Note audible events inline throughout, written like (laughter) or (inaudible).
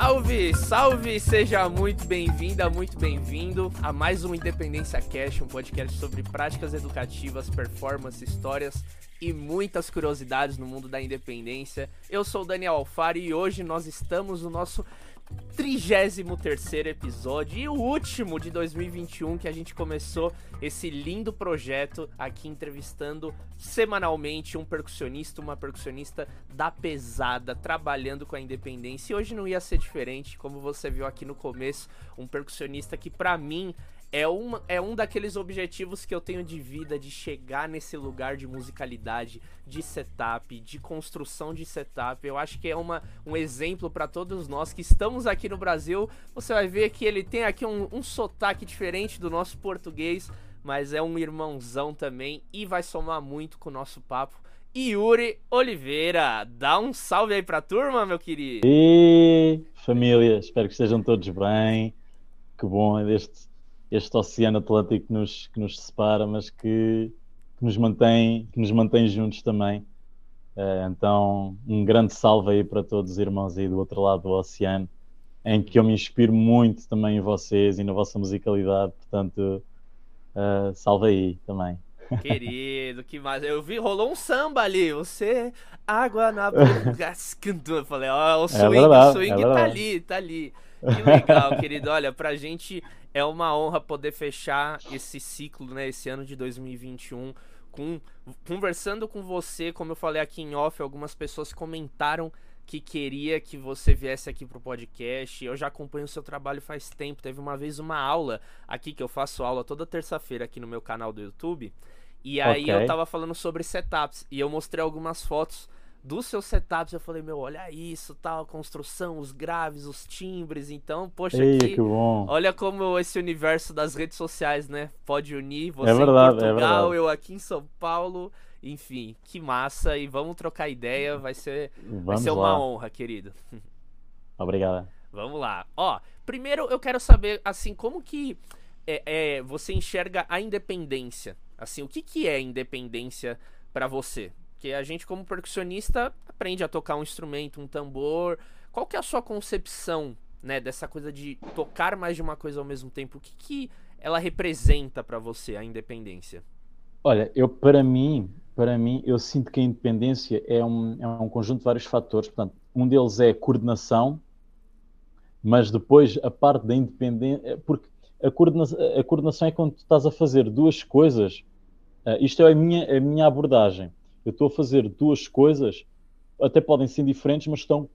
Salve, salve! Seja muito bem-vinda, muito bem-vindo a mais um Independência Cash, um podcast sobre práticas educativas, performance, histórias e muitas curiosidades no mundo da independência. Eu sou o Daniel Alfari e hoje nós estamos no nosso 33 episódio e o último de 2021 que a gente começou esse lindo projeto aqui entrevistando semanalmente um percussionista, uma percussionista da pesada, trabalhando com a independência. E hoje não ia ser diferente, como você viu aqui no começo, um percussionista que para mim é, uma, é um daqueles objetivos que eu tenho de vida, de chegar nesse lugar de musicalidade, de setup, de construção de setup. Eu acho que é uma, um exemplo para todos nós que estamos aqui no Brasil. Você vai ver que ele tem aqui um, um sotaque diferente do nosso português, mas é um irmãozão também e vai somar muito com o nosso papo. Yuri Oliveira, dá um salve aí pra turma, meu querido. E família, espero que estejam todos bem. Que bom deste este oceano Atlântico que nos, que nos separa, mas que, que, nos mantém, que nos mantém juntos também. Uh, então, um grande salve aí para todos os irmãos aí do outro lado do oceano, em que eu me inspiro muito também em vocês e na vossa musicalidade, portanto, uh, salve aí também. Querido, que mais? Eu vi, rolou um samba ali. Você, água na boca. (laughs) Eu falei, ó, oh, o swing, é verdade, o swing é tá ali, tá ali. Que legal, querido. Olha, pra gente é uma honra poder fechar esse ciclo, né, esse ano de 2021 com conversando com você, como eu falei aqui em off, algumas pessoas comentaram que queria que você viesse aqui pro podcast. Eu já acompanho o seu trabalho faz tempo. Teve uma vez uma aula aqui que eu faço aula toda terça-feira aqui no meu canal do YouTube. E aí okay. eu tava falando sobre setups e eu mostrei algumas fotos dos seus setups, eu falei, meu, olha isso, tal, a construção, os graves, os timbres, então, poxa, Ei, aqui, que bom. olha como esse universo das redes sociais, né, pode unir você é verdade, em é Portugal, é eu aqui em São Paulo, enfim, que massa, e vamos trocar ideia, vai ser, vai ser uma honra, querido. (laughs) Obrigado. Vamos lá. Ó, primeiro eu quero saber, assim, como que é, é você enxerga a independência? Assim, o que, que é independência para você? Porque a gente, como percussionista, aprende a tocar um instrumento, um tambor. Qual que é a sua concepção, né, dessa coisa de tocar mais de uma coisa ao mesmo tempo? O que, que ela representa para você, a independência? Olha, eu para mim, para mim, eu sinto que a independência é um, é um conjunto de vários fatores. Portanto, um deles é a coordenação, mas depois a parte da independência, porque a coordenação, a coordenação é quando tu estás a fazer duas coisas. Uh, isto é a minha, a minha abordagem eu estou a fazer duas coisas, até podem ser diferentes, mas estão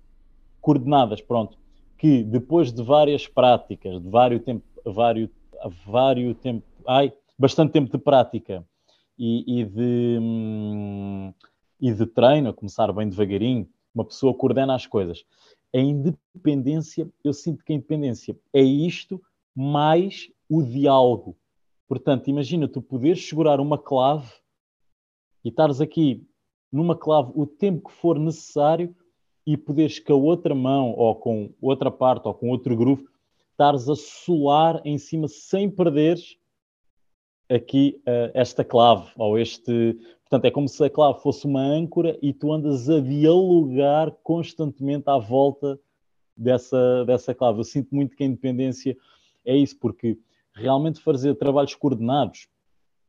coordenadas, pronto. Que depois de várias práticas, de vários tempo, vários, vários tempo, ai, bastante tempo de prática e, e de, hum, e de treino, a começar bem devagarinho, uma pessoa coordena as coisas. A independência, eu sinto que a independência é isto mais o diálogo. Portanto, imagina tu poderes segurar uma clave e estares aqui numa clave o tempo que for necessário e poderes com a outra mão ou com outra parte ou com outro groove estares a solar em cima sem perderes aqui uh, esta clave ou este portanto é como se a clave fosse uma âncora e tu andas a dialogar constantemente à volta dessa, dessa clave. Eu sinto muito que a independência é isso porque realmente fazer trabalhos coordenados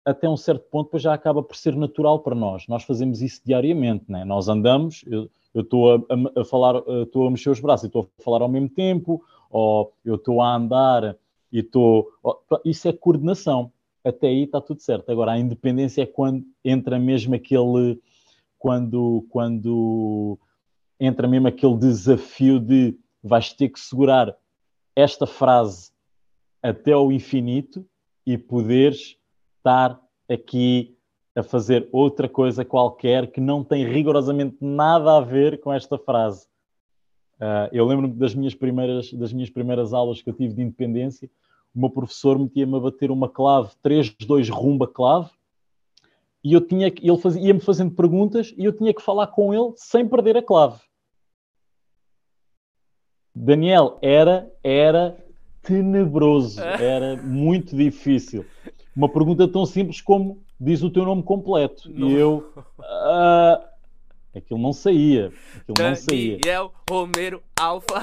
até um certo ponto depois já acaba por ser natural para nós. Nós fazemos isso diariamente, né? Nós andamos, eu estou a, a, falar, estou a mexer os braços e estou a falar ao mesmo tempo, ou eu estou a andar e estou. Isso é coordenação. Até aí está tudo certo. Agora, a independência é quando entra mesmo aquele. Quando, quando entra mesmo aquele desafio de vais ter que segurar esta frase até ao infinito e poderes estar aqui a fazer outra coisa qualquer que não tem rigorosamente nada a ver com esta frase. Uh, eu lembro-me das minhas primeiras das minhas primeiras aulas que eu tive de independência, o meu professor metia-me a bater uma clave 3-2 rumba clave e eu tinha que, ele fazia, ia-me fazendo perguntas e eu tinha que falar com ele sem perder a clave. Daniel, era, era tenebroso, (laughs) era muito difícil uma pergunta tão simples como diz o teu nome completo. Não. E eu. Uh, Aquilo não saía. Aquilo Daniel, não saía. Romero, Alfa.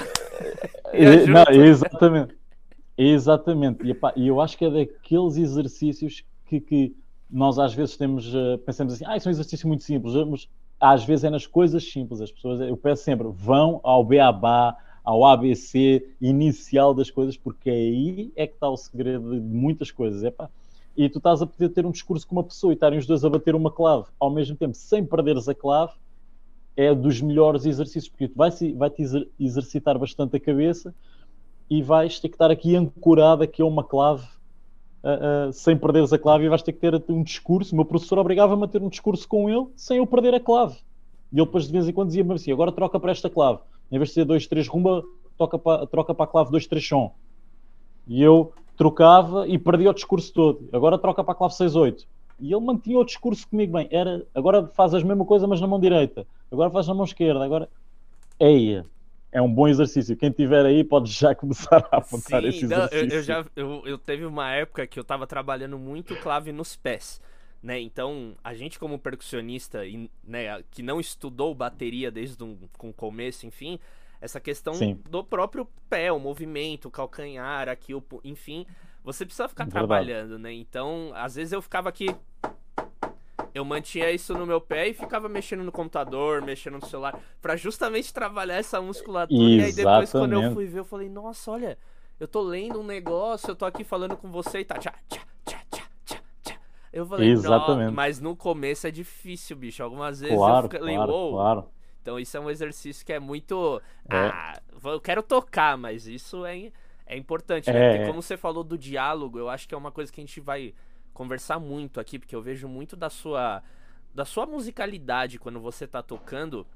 É, não, exatamente. Exatamente. E, epá, eu acho que é daqueles exercícios que, que nós às vezes temos, uh, pensamos assim, ah, isso é um exercício muito simples, mas às vezes é nas coisas simples. As pessoas, eu peço sempre, vão ao beabá, ao ABC inicial das coisas, porque aí é que está o segredo de muitas coisas. Epá, e tu estás a poder ter um discurso com uma pessoa e estarem os dois a bater uma clave ao mesmo tempo, sem perderes a clave, é dos melhores exercícios, porque tu vai-te vai exercitar bastante a cabeça e vais ter que estar aqui ancorado aqui a uma clave uh, uh, sem perderes a clave e vais ter que ter um discurso. O meu professor obrigava-me a ter um discurso com ele sem eu perder a clave. E ele depois de vez em quando dizia-me assim: agora troca para esta clave. Em vez de ser 2, 3 rumba, troca para, troca para a clave 2, 3 som. E eu trocava e perdia o discurso todo. Agora troca para a clave 6, 8. E ele mantinha o discurso comigo bem. Era, agora faz a mesma coisa, mas na mão direita. Agora faz na mão esquerda. Agora. Eia, é um bom exercício. Quem tiver aí pode já (laughs) começar a apontar Sim, esse exercício. Eu, eu, já eu, eu teve uma época que eu estava trabalhando muito clave nos pés. Né? Então, a gente como percussionista, né, que não estudou bateria desde um, o começo, enfim, essa questão Sim. do próprio pé, o movimento, o calcanhar, aqui, o, enfim, você precisa ficar Verdade. trabalhando, né? Então, às vezes eu ficava aqui eu mantinha isso no meu pé e ficava mexendo no computador, mexendo no celular, para justamente trabalhar essa musculatura. Exatamente. E aí depois, quando eu fui ver, eu falei, nossa, olha, eu tô lendo um negócio, eu tô aqui falando com você e tá. Tchá, tchá, tchá, tchá, tchá, tchá. Eu falei, Exatamente. mas no começo é difícil, bicho. Algumas vezes claro, eu falei, claro, uou. Claro. Então isso é um exercício que é muito. É. Ah, eu quero tocar, mas isso é, é importante, né? É. Porque como você falou do diálogo, eu acho que é uma coisa que a gente vai conversar muito aqui, porque eu vejo muito da sua da sua musicalidade quando você tá tocando,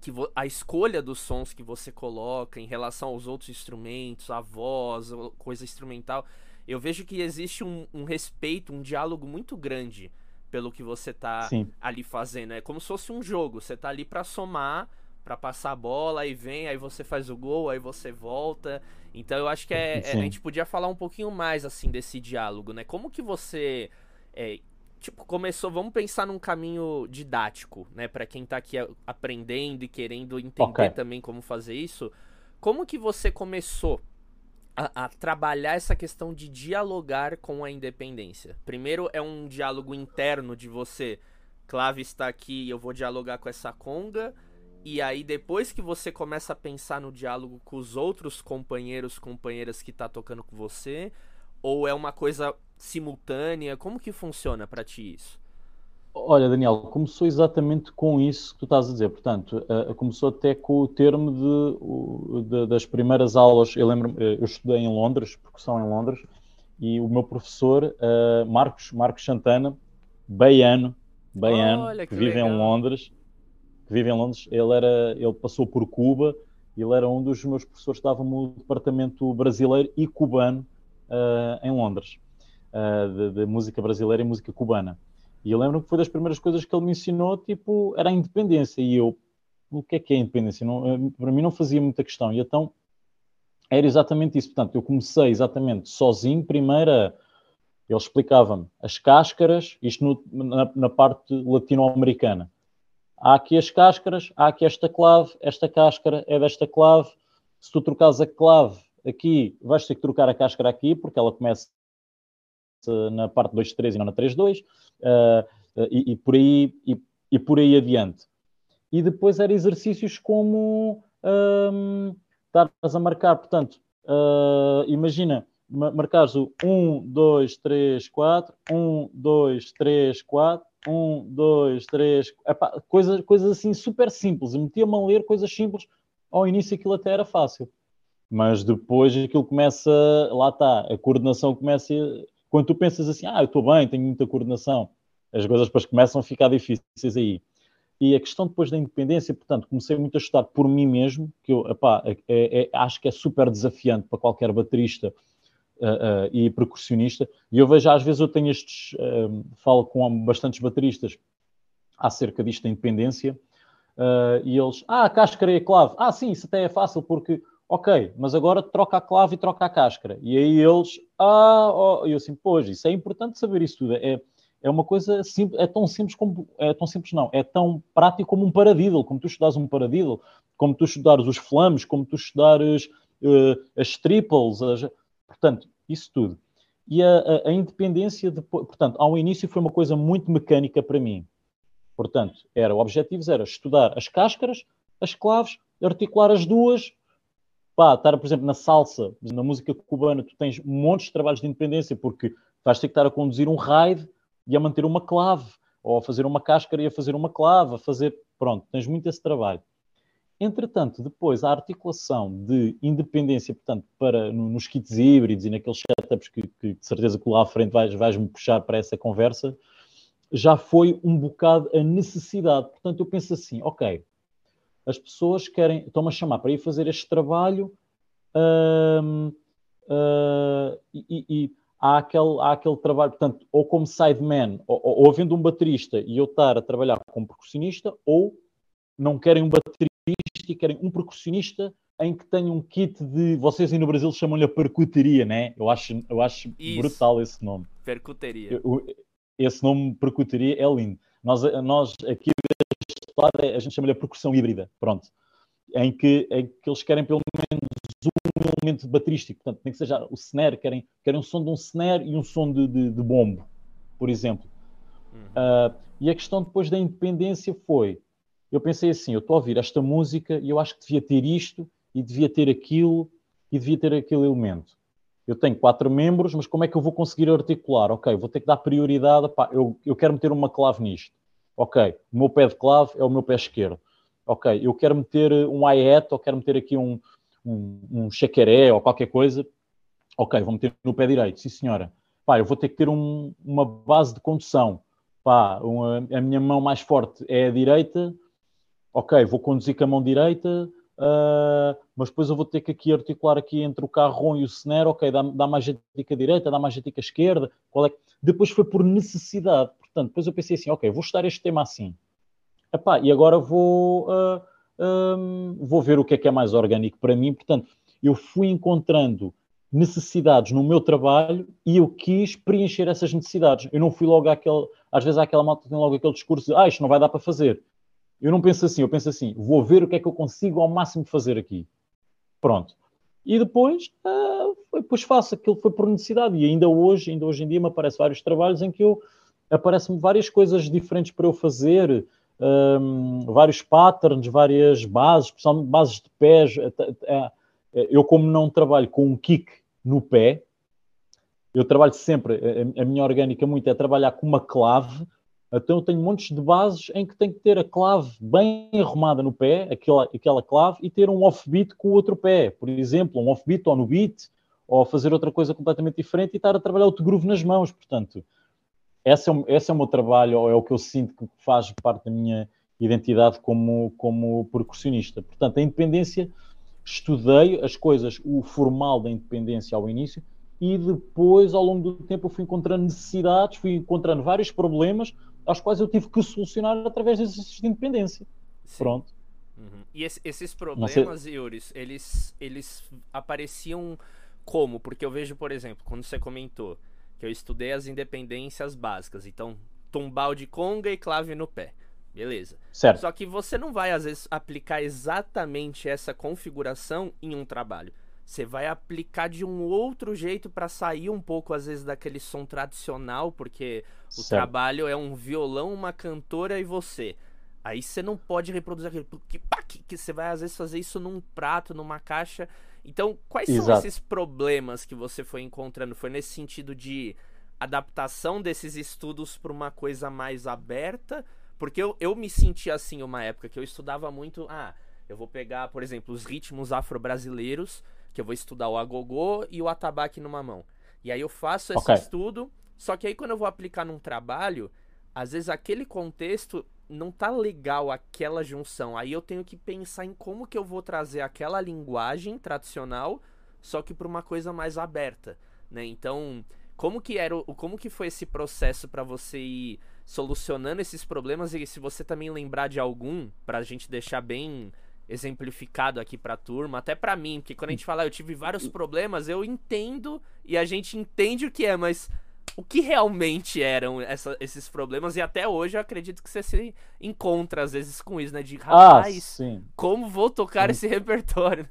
que a escolha dos sons que você coloca em relação aos outros instrumentos, a voz, coisa instrumental, eu vejo que existe um, um respeito, um diálogo muito grande pelo que você tá Sim. ali fazendo. É como se fosse um jogo, você tá ali para somar, para passar a bola, aí vem, aí você faz o gol, aí você volta. Então eu acho que é, é, a gente podia falar um pouquinho mais assim desse diálogo, né? Como que você é, tipo começou, vamos pensar num caminho didático, né, para quem tá aqui aprendendo e querendo entender okay. também como fazer isso. Como que você começou a, a, trabalhar essa questão de dialogar com a independência? Primeiro é um diálogo interno de você, clave está aqui, eu vou dialogar com essa conga e aí, depois que você começa a pensar no diálogo com os outros companheiros, companheiras que tá tocando com você, ou é uma coisa simultânea? Como que funciona para ti isso? Olha, Daniel, começou exatamente com isso que tu estás a dizer. Portanto, uh, começou até com o termo de, de, das primeiras aulas. Eu lembro, uh, eu estudei em Londres, percussão em Londres, e o meu professor, uh, Marcos, Marcos Santana, baiano, baiano, Olha, que, que vive legal. em Londres, que vive em Londres, ele, era, ele passou por Cuba, ele era um dos meus professores que dava no departamento brasileiro e cubano uh, em Londres, de, de, música brasileira e música cubana. E eu lembro que foi das primeiras coisas que ele me ensinou, tipo, era a independência. E eu, o que é que é a independência? Não, eh, para mim não fazia muita questão. E então, era exatamente isso. Portanto, eu comecei exatamente sozinho, primeiro ele explicava-me as cáscaras, isto no, na, na parte latino-americana há aqui as cáscaras, há aqui esta clave, esta cáscara é desta clave. Se tu trocares a clave aqui, vais ter que trocar a cáscara aqui, porque ela começa na parte 2.3 e não na 3.2, uh, e, e, por aí, e, e, por aí adiante. E depois eram exercícios como um, estás a marcar, portanto, uh, imagina, marcares o 1, 2, 3, 4, 1, 2, 3, 4, um, dois, três, epá, coisas, coisas assim super simples. Metia-me a ler coisas simples. Ao início aquilo até era fácil, mas depois aquilo começa, lá está, a coordenação começa. Quando tu pensas assim, ah, eu estou bem, tenho muita coordenação, as coisas depois começam a ficar difíceis aí. E a questão depois da independência, portanto, comecei muito a estudar por mim mesmo, que eu epá, é, é, é acho que é super desafiante para qualquer baterista uh, uh, e percussionista. E eu vejo, às vezes, eu tenho estes, uh, falo com bastantes bateristas acerca disto da independência, e eles, ah, a cáscara e a clave. Ah, sim, isso até é fácil, porque, ok, mas agora troca a clave e troca a cáscara. E aí eles, ah, oh, eu assim, pois, isso é importante saber isso tudo. É, é uma coisa simples, é tão simples como é tão simples não, é tão prático como um paradiddle, como tu estudares um paradiddle, como tu estudares os flams, como tu estudares uh, as triples, as... portanto, isso tudo. E a, a, a independência, de, portanto, ao início foi uma coisa muito mecânica para mim. Portanto, era, o objetivo era estudar as cáscaras, as claves, articular as duas, pá, estar, por exemplo, na salsa, na música cubana, tu tens montes de trabalhos de independência, porque vais ter que estar a conduzir um raid e a manter uma clave, ou a fazer uma cáscara e a fazer uma clave, a fazer. Pronto, tens muito esse trabalho. Entretanto, depois a articulação de independência, portanto, para, nos kits híbridos e naqueles setups que, que de certeza que lá à frente vais, vais-me puxar para essa conversa, já foi um bocado a necessidade. Portanto, eu penso assim, ok, as pessoas querem, estão-me a chamar para ir fazer este trabalho uh, e, e, há, aquele, há aquele trabalho, portanto, ou como sideman, ou, ou, ou havendo um baterista e eu estar a trabalhar como percussionista, ou não querem um baterista e querem um percussionista em que tenha um kit de. Vocês aí no Brasil chamam-lhe a percuteria, né? Eu acho, eu acho brutal esse nome. Percuteria. esse nome percuteria é lindo. Nós, nós aqui a gente chama-lhe a percussão híbrida, pronto. Em que, em que eles querem pelo menos um elemento baterístico, portanto, nem que seja o snare, querem, querem um som de um snare e um som de, de, de bombo, por exemplo. Uhum. Uh, e a questão depois da independência foi: eu pensei assim, eu estou a ouvir esta música e eu acho que devia ter isto e devia ter aquilo e devia ter aquele elemento. Eu tenho quatro membros, mas como é que eu vou conseguir articular? Ok, vou ter que dar prioridade. Pá, eu, eu quero meter uma clave nisto. Ok, o meu pé de clave é o meu pé esquerdo. Ok, eu quero meter um hi-hat ou quero meter aqui um, um, um ou qualquer coisa. Ok, vou meter no pé direito. Sim, senhora. Pá, eu vou ter que ter um, uma base de condução. Pá, uma, a minha mão mais forte é a direita, ok, vou conduzir com a mão direita, uh, mas depois eu vou ter que aqui articular aqui entre o carro e o snare, ok, dá, dá mais dica direita, dá mais dica esquerda, qual é? Depois foi por necessidade, portanto, depois eu pensei assim, ok, vou estudar este tema assim, Epá, e agora vou, uh, ah, um, vou ver o que é que é mais orgânico para mim, portanto, eu fui encontrando necessidades no meu trabalho e eu quis preencher essas necessidades. Eu não fui logo àquele, às vezes àquela malta tem logo aquele discurso de, ah, isto não vai dar para fazer. Eu não penso assim, eu penso assim, vou ver o que é que eu consigo ao máximo fazer aqui. Pronto. E depois, depois faço aquilo foi por necessidade. E ainda hoje, ainda hoje em dia, me aparecem vários trabalhos em que eu aparecem-me várias coisas diferentes para eu fazer, um, vários patterns, várias bases, especialmente bases de pés. Eu, como não trabalho com um kick no pé, eu trabalho sempre, a minha orgânica muito é trabalhar com uma clave então eu tenho montes de bases em que tenho que ter a clave bem arrumada no pé, aquela, aquela clave, e ter um offbeat com o outro pé. Por exemplo, um offbeat ou no beat, ou fazer outra coisa completamente diferente e estar a trabalhar outro groove nas mãos. Portanto, esse é, esse é o meu trabalho, ou é o que eu sinto que faz parte da minha identidade como, como percussionista. Portanto, a independência, estudei as coisas, o formal da independência ao início, e depois, ao longo do tempo, eu fui encontrando necessidades, fui encontrando vários problemas, aos quais eu tive que solucionar através de exercícios de independência. Sim. Pronto. Uhum. E esse, esses problemas, Yuris, eles, eles apareciam como? Porque eu vejo, por exemplo, quando você comentou que eu estudei as independências básicas, então tumbal de conga e clave no pé. Beleza. Certo. Só que você não vai, às vezes, aplicar exatamente essa configuração em um trabalho. Você vai aplicar de um outro jeito para sair um pouco, às vezes, daquele som tradicional, porque o certo. trabalho é um violão, uma cantora e você. Aí você não pode reproduzir aquele. Que, que você vai, às vezes, fazer isso num prato, numa caixa. Então, quais Exato. são esses problemas que você foi encontrando? Foi nesse sentido de adaptação desses estudos para uma coisa mais aberta? Porque eu, eu me senti assim uma época que eu estudava muito. Ah, eu vou pegar, por exemplo, os ritmos afro-brasileiros que eu vou estudar o agogô e o atabaque numa mão. E aí eu faço esse okay. estudo, só que aí quando eu vou aplicar num trabalho, às vezes aquele contexto não tá legal aquela junção. Aí eu tenho que pensar em como que eu vou trazer aquela linguagem tradicional, só que para uma coisa mais aberta, né? Então, como que era o como que foi esse processo para você ir solucionando esses problemas e se você também lembrar de algum para a gente deixar bem exemplificado aqui pra turma, até pra mim, porque quando a gente fala eu tive vários problemas, eu entendo e a gente entende o que é, mas o que realmente eram essa, esses problemas, e até hoje eu acredito que você se encontra às vezes com isso, né? De ah, rapaz, ah, sim. como vou tocar sim. esse repertório?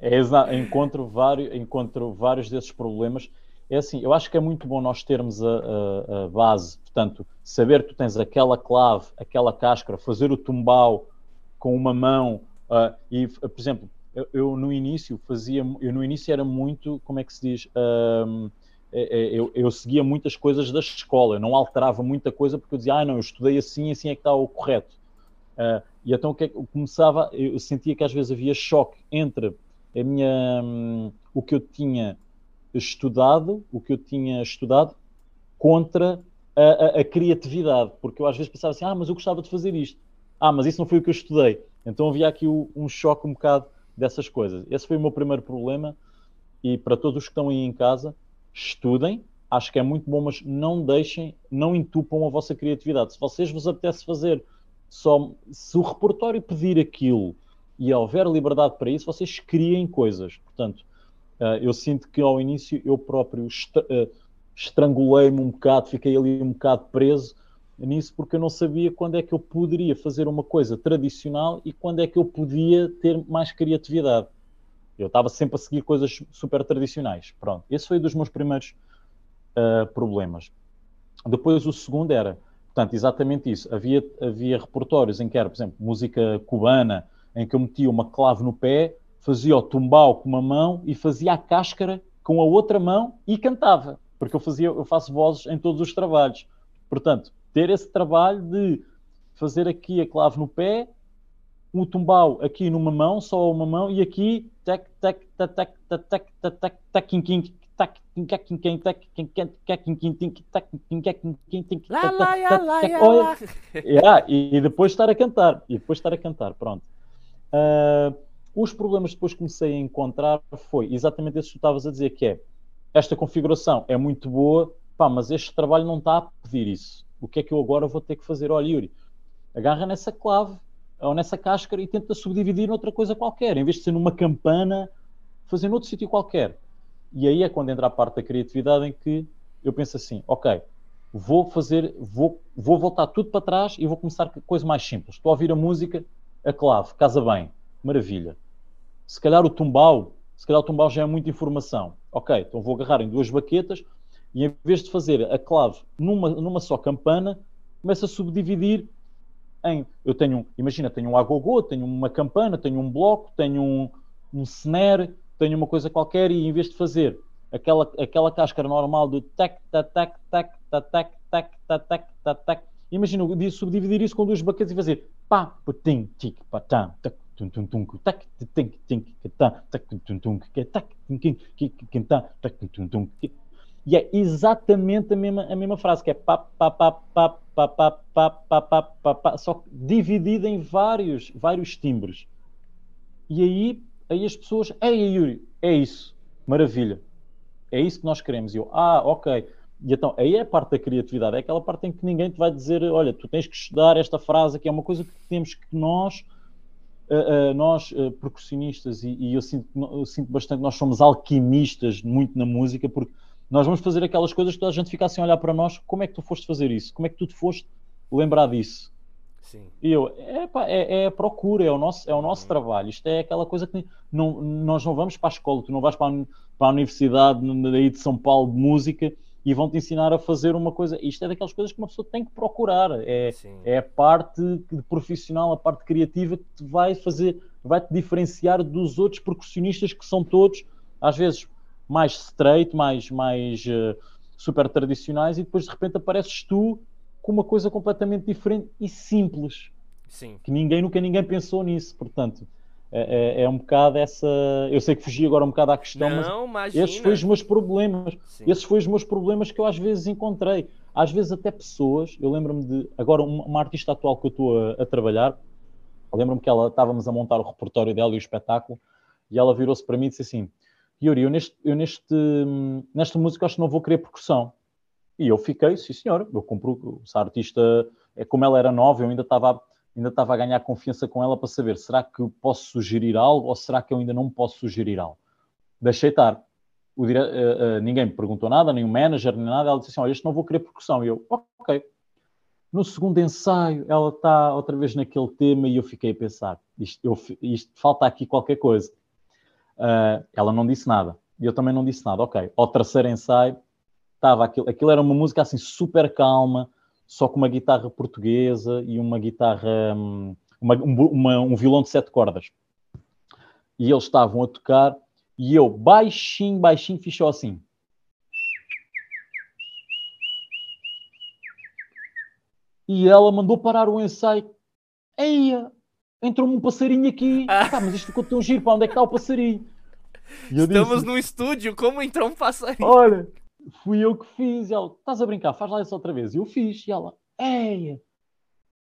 é, encontro, vários, encontro vários desses problemas. É assim, eu acho que é muito bom nós termos a, a, a base, portanto, saber que tu tens aquela clave, aquela cáscara, fazer o tumbal com uma mão, uh, e, por exemplo, eu, eu, no início fazia, eu no início era muito, como é que se diz, uh, eu, eu, seguia muitas coisas da escola, eu não alterava muita coisa porque eu dizia, ah, não, eu estudei assim, assim é que está o correto. Uh, e então é eu começava, eu sentia que às vezes havia choque entre a minha, um, o que eu tinha estudado, o que eu tinha estudado, contra a, a, a, criatividade, porque eu às vezes pensava assim, ah, mas eu gostava de fazer isto, ah, mas isso não foi o que eu estudei. Então havia aqui o, um choque um bocado dessas coisas. Esse foi o meu primeiro problema, e para todos os que estão aí em casa, estudem, acho que é muito bom, mas não deixem, não entupam a vossa criatividade. Se vocês vos apetece fazer só, se o repertório pedir aquilo e houver liberdade para isso, vocês criem coisas. Portanto, uh, eu sinto que ao início eu próprio uh, estrangulei-me um bocado, fiquei ali um bocado preso nisso porque eu não sabia quando é que eu poderia fazer uma coisa tradicional e quando é que eu podia ter mais criatividade. Eu estava sempre a seguir coisas super tradicionais. Pronto, esse foi um dos meus primeiros uh, problemas. Depois o segundo era, portanto, exatamente isso. Havia, havia repertórios em que era, por exemplo, música cubana, em que eu metia uma clave no pé, fazia o tumbal com uma mão e fazia a cáscara com a outra mão e cantava, porque eu fazia, eu faço vozes em todos os trabalhos. Portanto, ter esse trabalho de fazer aqui a clave no pé, um tumbal aqui numa mão, só uma mão, e aqui tac, tac, tac, tac, tac, tac, tac, tac, tac, tac, e depois estar a cantar e depois estar a cantar pronto. Uh, os problemas que depois comecei a encontrar foi exatamente isso que tu estavas a dizer que é esta configuração é muito boa pá, mas este trabalho não está a pedir isso. O que é que eu agora vou ter que fazer? Olha Yuri agarra nessa clave ou nessa cáscara e tenta subdividir noutra coisa qualquer, em vez de ser numa campana, fazer noutro sítio qualquer. E aí é quando entra a parte da criatividade em que eu penso assim, ok, vou fazer, vou, vou voltar tudo para trás e vou começar com coisa mais simples. Estou a ouvir a música, a clave, casa bem, maravilha. Se calhar o tumbal, se calhar o tumbal já é muita informação. Ok, então vou agarrar em duas baquetas e em vez de fazer a clave numa, numa só campana, começo a subdividir em. Eu tenho, imagina, tenho um agogô, tenho uma campana, tenho um bloco, tenho um, um snare, tenho uma coisa qualquer e em vez de fazer aquela, aquela cáscara normal do tac, tac, tac, tac, tac, tac, tac, tac, tac, imagina subdividir isso com duas baquetas e fazer pá, putim, tic, patam, tac, tum tum tum tac tim tim tac tac tum tum tac tim tim tac tum tum e é exatamente a mesma, a mesma frase, que é pá, pá, pá, pá, pá, pá, pá, pá, pá, pá, pá, só dividida em vários, vários timbres. E aí, aí as pessoas, ei, Yuri, é isso, maravilha, é isso que nós queremos. E eu, ah, ok. E então, aí é a parte da criatividade, é aquela parte em que ninguém te vai dizer, olha, tu tens que estudar esta frase, que é uma coisa que temos que nós, uh, uh, nós uh, percussionistas, e, e eu, sinto, eu sinto bastante nós somos alquimistas muito na música, porque nós vamos fazer aquelas coisas que toda a gente fica assim a olhar para nós. Como é que tu foste fazer isso? Como é que tu te foste lembrar disso? Sim. E eu, é, é, é a procura, é o nosso, é o nosso trabalho. Isto é aquela coisa que não, nós não vamos para a escola, tu não vais para a, para a universidade daí de São Paulo de música e vão te ensinar a fazer uma coisa. Isto é daquelas coisas que uma pessoa tem que procurar. É, é a parte profissional, a parte criativa que te vai fazer, vai te diferenciar dos outros percussionistas que são todos, às vezes, mais straight, mais, mais uh, super tradicionais, e depois de repente apareces tu com uma coisa completamente diferente e simples. Sim. Que ninguém, nunca ninguém pensou nisso, portanto. É, é, é, um bocado essa. Eu sei que fugi agora um bocado à questão, Não, mas imagina. esses foram os meus problemas. Sim. Esses foram os meus problemas que eu às vezes encontrei. Às vezes até pessoas, eu lembro-me de. Agora, uma, uma, artista atual que eu estou a, a trabalhar, lembro-me que ela estávamos a montar o repertório dela e o espetáculo, e ela virou-se para mim e disse assim: Yuri, eu, neste, eu neste, nesta música acho que não vou querer percussão. E eu fiquei, sim senhor, eu compro, essa artista, é como ela era nova, eu ainda estava ainda estava a ganhar confiança com ela para saber, será que posso sugerir algo ou será que eu ainda não posso sugerir algo? Deixei estar. dire... uh, uh, ninguém me perguntou nada, nem o manager, nem nada. Ela disse assim: Olha, este não vou querer percussão. E eu, ok. No segundo ensaio, ela está outra vez naquele tema e eu fiquei a pensar: isto, eu, isto falta aqui qualquer coisa. Uh, ela não disse nada. E eu também não disse nada. Ok. Ao terceiro ensaio, estava aquilo. Aquilo era uma música assim super calma, só com uma guitarra portuguesa e uma guitarra. Um, uma, um violão de sete cordas. E eles estavam a tocar e eu, baixinho, baixinho, só assim. E ela mandou parar o ensaio. Eia, entrou-me um passarinho aqui. (laughs) Ah. mas isto ficou tão giro, para onde é que está o passarinho? Estamos disse, no estúdio, como entrou um passarinho? Olha, fui eu que fiz. E ela, estás a brincar, faz lá isso outra vez. E eu fiz. E ela, eia,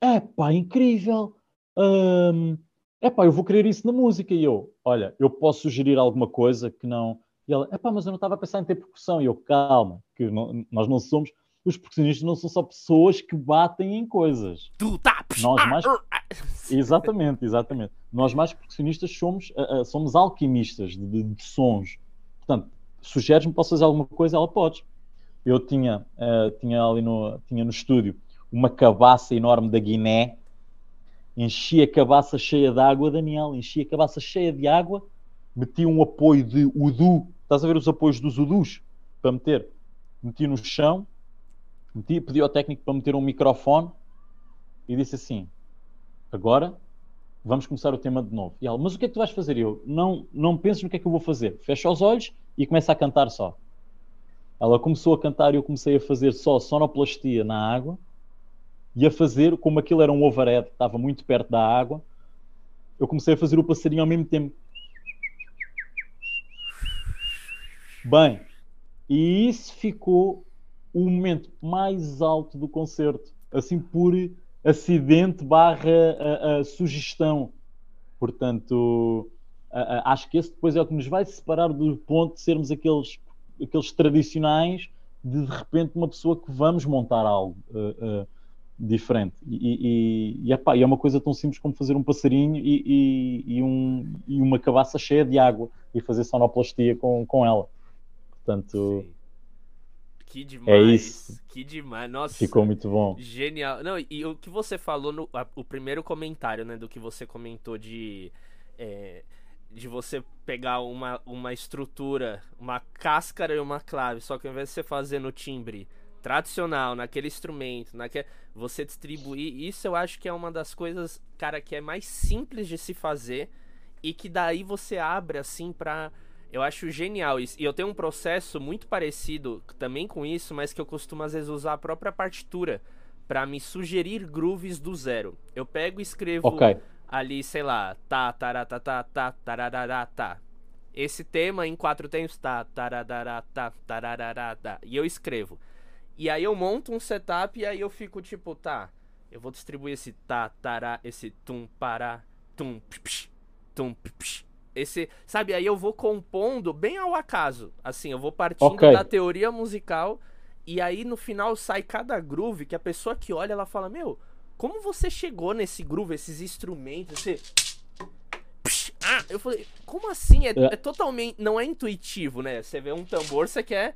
é pá, incrível. Hum, epá, eu vou querer isso na música. E eu, olha, eu posso sugerir alguma coisa que não. E ela, epá, mas eu não estava a pensar em ter percussão. E eu, calma, que não, nós não somos. Os percussionistas não são só pessoas que batem em coisas. Tu tá, nós ah, mais. Exatamente, exatamente. Nós mais percussionistas somos, uh, uh, somos alquimistas de, de, de, sons. Portanto, sugeres-me posso fazer alguma coisa, ela pode. Eu tinha, uh, tinha ali no, tinha no estúdio uma cabaça enorme da Guiné enchi a cabaça cheia de água, Daniel, enchi a cabaça cheia de água, meti um apoio de udu, estás a ver os apoios dos udus para meter? Meti no chão, meti, pedi ao técnico para meter um microfone e disse assim: agora vamos começar o tema de novo. E ela, mas o que é que tu vais fazer? Eu, não, não penses no que é que eu vou fazer. Fecha os olhos e começa a cantar só. Ela começou a cantar e eu comecei a fazer só sonoplastia na água e a fazer, como aquilo era um overhead, estava muito perto da água, eu comecei a fazer o passarinho ao mesmo tempo. Bem, e isso ficou o momento mais alto do concerto, assim por acidente barra a, a sugestão. Portanto, a, acho que esse depois é o que nos vai separar do ponto de sermos aqueles, aqueles tradicionais de de repente uma pessoa que vamos montar algo. Uh, uh, diferente. E, e, e, epá, e, é uma coisa tão simples como fazer um passarinho e, um, uma cabaça cheia de água e fazer sonoplastia com, com ela. Portanto. Sim. Que demais. É isso. Que demais. Nossa. Ficou muito bom. Genial. Não, e o que você falou no a, o primeiro comentário, né, do que você comentou de é, de você pegar uma, uma estrutura, uma cáscara e uma clave, só que ao invés de você fazer no timbre tradicional, naquele instrumento, naquele, você distribuir, isso eu acho que é uma das coisas, cara, que é mais simples de se fazer e que daí você abre assim para eu acho genial isso. E eu tenho um processo muito parecido também com isso, mas que eu costumo às vezes usar a própria partitura para me sugerir grooves do zero. Eu pego e escrevo okay. ali, sei lá, tá, tará, tá, tá, tarará, tá. Esse tema em quatro tempos, tá, tarará, tá, tarará, tá. E eu escrevo. E aí eu monto um setup e aí eu fico tipo, tá, eu vou distribuir esse tá, tará, esse tum, pará, tum, psh, tum, psh. Esse, sabe, aí eu vou compondo bem ao acaso. Assim, eu vou partindo okay. da teoria musical e aí no final sai cada groove que a pessoa que olha ela fala: "Meu, como você chegou nesse groove, esses instrumentos, esse ah, eu falei, como assim? É, é. é totalmente. Não é intuitivo, né? Você vê um tambor, você quer.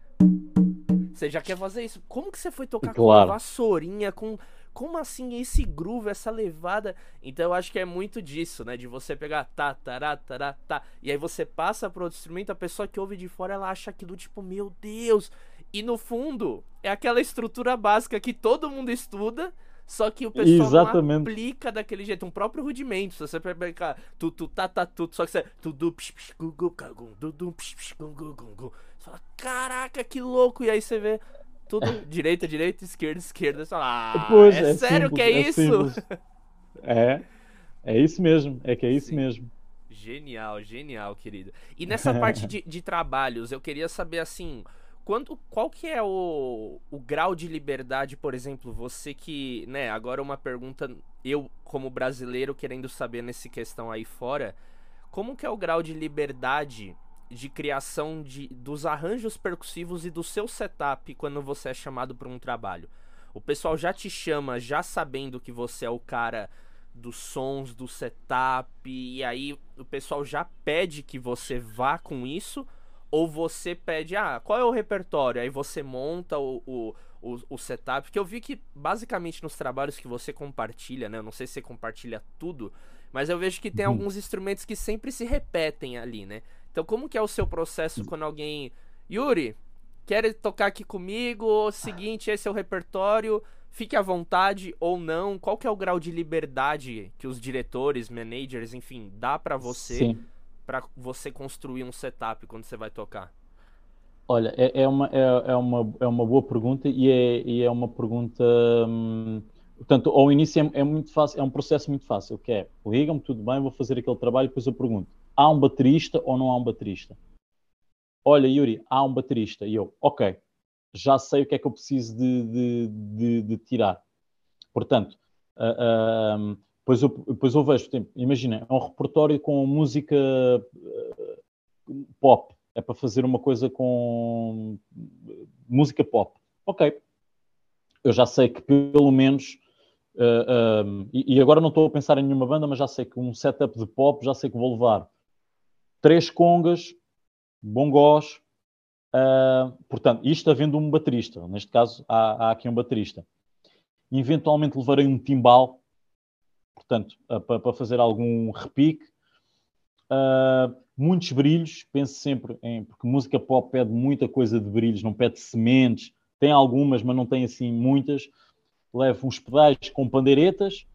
Você já quer fazer isso. Como que você foi tocar claro. com uma vassourinha, com. Como assim esse groove, essa levada? Então eu acho que é muito disso, né? De você pegar tá, tará, tará, tá. E aí você passa pro outro instrumento, a pessoa que ouve de fora, ela acha aquilo tipo, meu Deus. E no fundo, é aquela estrutura básica que todo mundo estuda, só que o pessoal Exatamente. não aplica daquele jeito, um próprio rudimento. Se você pegar tu, tu, tá, tá, tu, só que você. Tu, du, psh, psh, gu, gu, gu, du, du, psh, psh, gu, gu, gu, gu. Você fala, caraca, que louco! E aí você vê tudo direita, direita, esquerda, esquerda. Você fala, ah, pois, é, é sério simples, que é, é isso? É, é isso mesmo, é que é isso Sim. mesmo. Genial, genial, querido. E nessa parte de, de trabalhos, eu queria saber assim quanto, qual que é o, o grau de liberdade, por exemplo, você que, né, agora uma pergunta, eu como brasileiro querendo saber nessa questão aí fora, como que é o grau de liberdade de criação de, dos arranjos percussivos e do seu setup quando você é chamado para um trabalho? O pessoal já te chama já sabendo que você é o cara dos sons, do setup, e aí o pessoal já pede que você vá com isso Ou você pede, ah, qual é o repertório? Aí você monta o, o, o, o setup. Porque eu vi que basicamente nos trabalhos que você compartilha, né? Eu não sei se você compartilha tudo, mas eu vejo que tem uhum. alguns instrumentos que sempre se repetem ali, né? Então como que é o seu processo quando alguém. Yuri, quer tocar aqui comigo? Seguinte, esse é o repertório. Fique à vontade ou não. Qual que é o grau de liberdade que os diretores, managers, enfim, dá para você para você construir um setup quando você vai tocar? Olha, é, é, uma, é, é, uma, é uma boa pergunta e é, e é uma pergunta. Hum, portanto, ao início é, é, muito fácil, é um processo muito fácil, que é liga-me, tudo bem, vou fazer aquele trabalho, depois eu pergunto: há um baterista ou não há um baterista? Olha, Yuri, há um baterista. E eu, ok, já sei o que é que eu preciso de, de, de, de tirar. Portanto, uh, uh, depois, eu, depois eu vejo, imagina, é um repertório com música uh, pop, é para fazer uma coisa com música pop. Ok, eu já sei que pelo menos, e, e agora não estou a pensar em nenhuma banda, mas já sei que um setup de pop, já sei que vou levar três congas, bongós, Uh, portanto, isto havendo um baterista, neste caso há, há, aqui um baterista. Eventualmente levarei um timbal, portanto, para, para, fazer algum repique. Uh, muitos brilhos, penso sempre em. Porque música pop pede muita coisa de brilhos, não pede sementes, tem algumas, mas não tem assim muitas. Levo uns pedais com pandeiretas,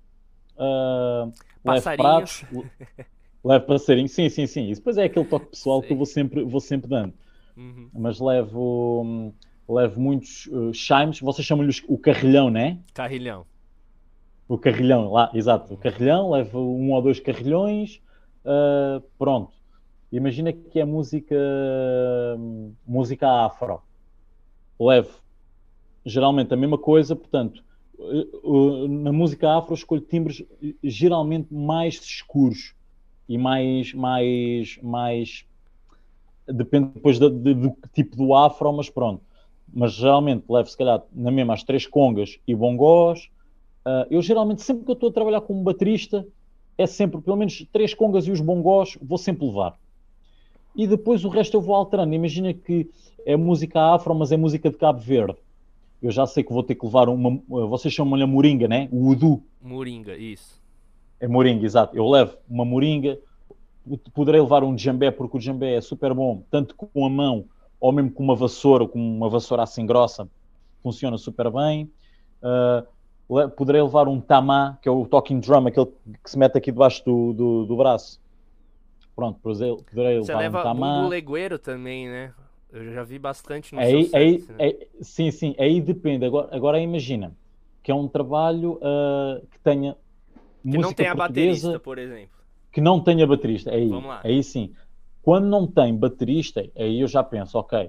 uh, levo pratos, (laughs) levo passarinho, sim, sim, sim. Isso depois é aquele toque pessoal sim. que eu vou sempre, vou sempre dando uhum. mas levo, levo muitos uh, chimes, vocês chamam-lhe o carrilhão, né? Carrilhão. O carrilhão, lá, exato, o carrilhão, levo um ou dois carrilhões, uh, pronto. Imagina que é música, música afro. Levo geralmente a mesma coisa, portanto, uh, na música afro escolho timbres geralmente mais escuros e mais, mais, mais depende depois do, tipo do afro, mas pronto. Mas geralmente levo, se calhar, na mesma as três congas e bongós. Uh, eu geralmente, sempre que eu estou a trabalhar como baterista, é sempre pelo menos três congas e os bongós, vou sempre levar. E depois o resto eu vou alterando. Imagina que é música afro, mas é música de Cabo Verde. Eu já sei que vou ter que levar uma. Vocês chamam-lhe a moringa, né? O udu. Moringa, isso. É moringa, exato. Eu levo uma moringa, poderei levar um djambé, porque o djambé é super bom, tanto com a mão ou mesmo com uma vassoura, com uma vassoura assim grossa, funciona super bem. Uh, poderei levar um tamá, que é o talking drum, aquele que se mete aqui debaixo do, do, do braço. Pronto, poderei Você levar leva um tamá. um legueiro também, né? Eu já vi bastante no aí, seu aí, né? aí, Sim, sim, aí depende. Agora, agora imagina que é um trabalho uh, que tenha que não tenha portuguesa, baterista, por exemplo que não tenha baterista. Aí, aí sim. Quando não tem baterista, aí eu já penso, ok,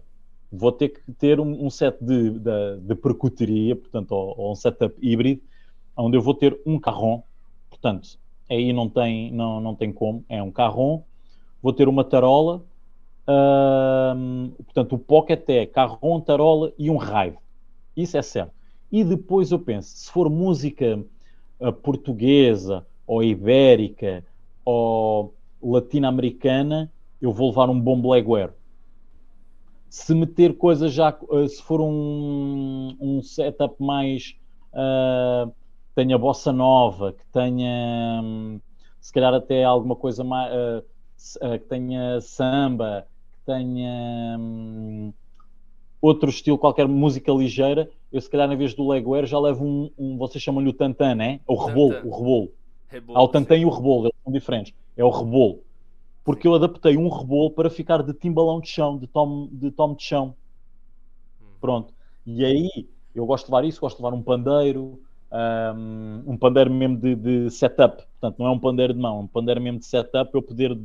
vou ter que ter um, um set de, de, de, percuteria, portanto, ou, ou, um setup híbrido, onde eu vou ter um carrom, portanto, aí não tem, não, não tem como, é um carrom, vou ter uma tarola, hum, portanto, o pocket é carrom, tarola e um raio. Isso é certo. E depois eu penso, se for música portuguesa ou ibérica, ou latino-americana, eu vou levar um bom blackware. Se meter coisas já, eh, se for um, um setup mais uh, tenha bossa nova, que tenha um, se calhar até alguma coisa mais uh, uh, que tenha samba, que tenha um, outro estilo, qualquer música ligeira, eu se calhar em vez do legwear já levo um, um vocês chamam-lhe o tantan, né? O rebolo, o rebolo. Rebolo, Há o tantã e o rebolo, eles são diferentes. É o rebolo. Porque eu adaptei um rebolo para ficar de timbalão de chão, de tom de, tom de chão. Hum. Pronto. E aí, eu gosto de levar isso, gosto de levar um pandeiro, um, um pandeiro mesmo de, de, setup. Portanto, não é um pandeiro de mão, é um pandeiro mesmo de setup para eu poder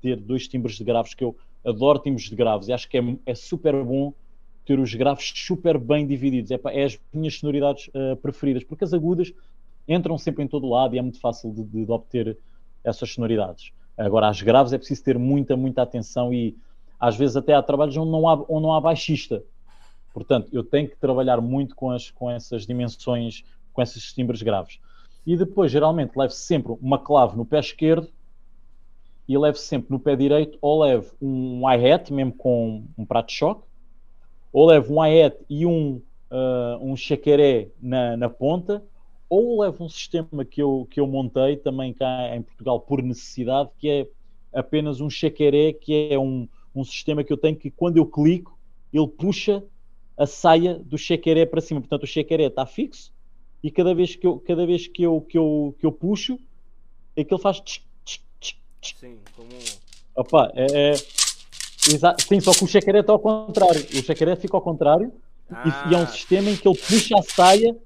ter dois timbres de graves, que eu adoro timbres de graves e acho que é, é super bom ter os graves super bem divididos. É, é as minhas sonoridades uh, preferidas, porque as agudas entram sempre em todo lado e é muito fácil de, de, de obter essas sonoridades. Agora, as graves é preciso ter muita, muita atenção e às vezes até há trabalhos onde não há, onde não há baixista. Portanto, eu tenho que trabalhar muito com, as, com essas dimensões, com esses timbres graves. E depois, geralmente, levo sempre uma clave no pé esquerdo e levo sempre no pé direito ou levo um hi-hat, mesmo com um prato de choque, ou levo um hi-hat e um, uh, um chacaré na, na ponta, ou levo um sistema que eu, que eu montei também cá em Portugal por necessidade, que é apenas um chacaré, que é um, um sistema que eu tenho que quando eu clico, ele puxa a saia do chacaré para cima. Portanto, o chacaré está fixo e cada vez que eu, cada vez que eu, que eu, que eu puxo, é que ele faz. Tch, tch, tch, Sim, como. Opa, é, é... Sim, só que o chacaré está ao contrário. O chacaré fica ao contrário ah. e, é um sistema em que ele puxa a saia.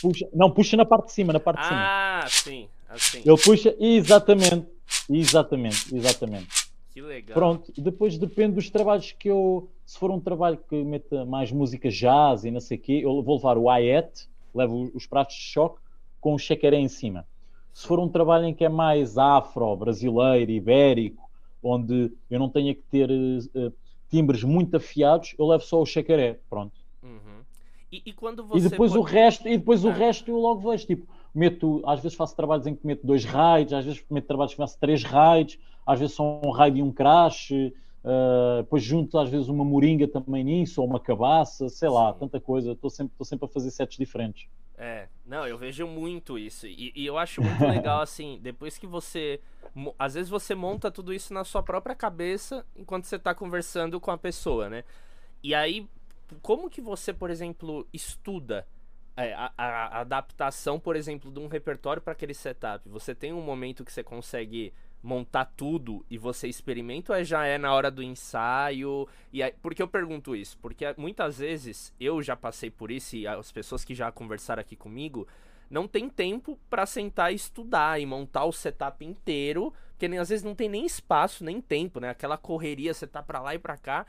Puxa, não, puxa na parte de cima, na parte de cima. Ah, sim, assim. Ele puxa, exatamente, exatamente, exatamente. Que legal. Pronto, depois depende dos trabalhos que eu. Se for um trabalho que meta mais música jazz e não sei o quê, eu vou levar o hi-hat, levo os pratos de choque com o chacaré em cima. Se for um trabalho em que é mais afro, brasileiro, ibérico, onde eu não tenha que ter uh, timbres muito afiados, eu levo só o chacaré, pronto. Uhum. E, e, quando você e depois pode... o resto, e depois o ah. resto eu logo vejo, tipo, meto, às vezes faço trabalhos em que meto dois raids, às vezes meto trabalhos que faço três raids, às vezes são um raid e um crash, uh, depois junto às vezes uma moringa também nisso, ou uma cabaça, sei lá, Sim. tanta coisa, estou sempre, sempre a fazer sets diferentes. É, não, eu vejo muito isso. E, e, eu acho muito legal, (laughs) assim, depois que você. Às vezes você monta tudo isso na sua própria cabeça enquanto você está conversando com a pessoa, né? E aí, como que você, por exemplo, estuda é, a, a, adaptação, por exemplo, de um repertório para aquele setup? Você tem um momento que você consegue montar tudo e você experimenta ou é já é na hora do ensaio? E aí, por que eu pergunto isso? Porque muitas vezes eu já passei por isso e as pessoas que já conversaram aqui comigo não tem tempo para sentar e estudar e montar o setup inteiro, porque nem, às vezes não tem nem espaço, nem tempo, né? Aquela correria, você tá para lá e para cá.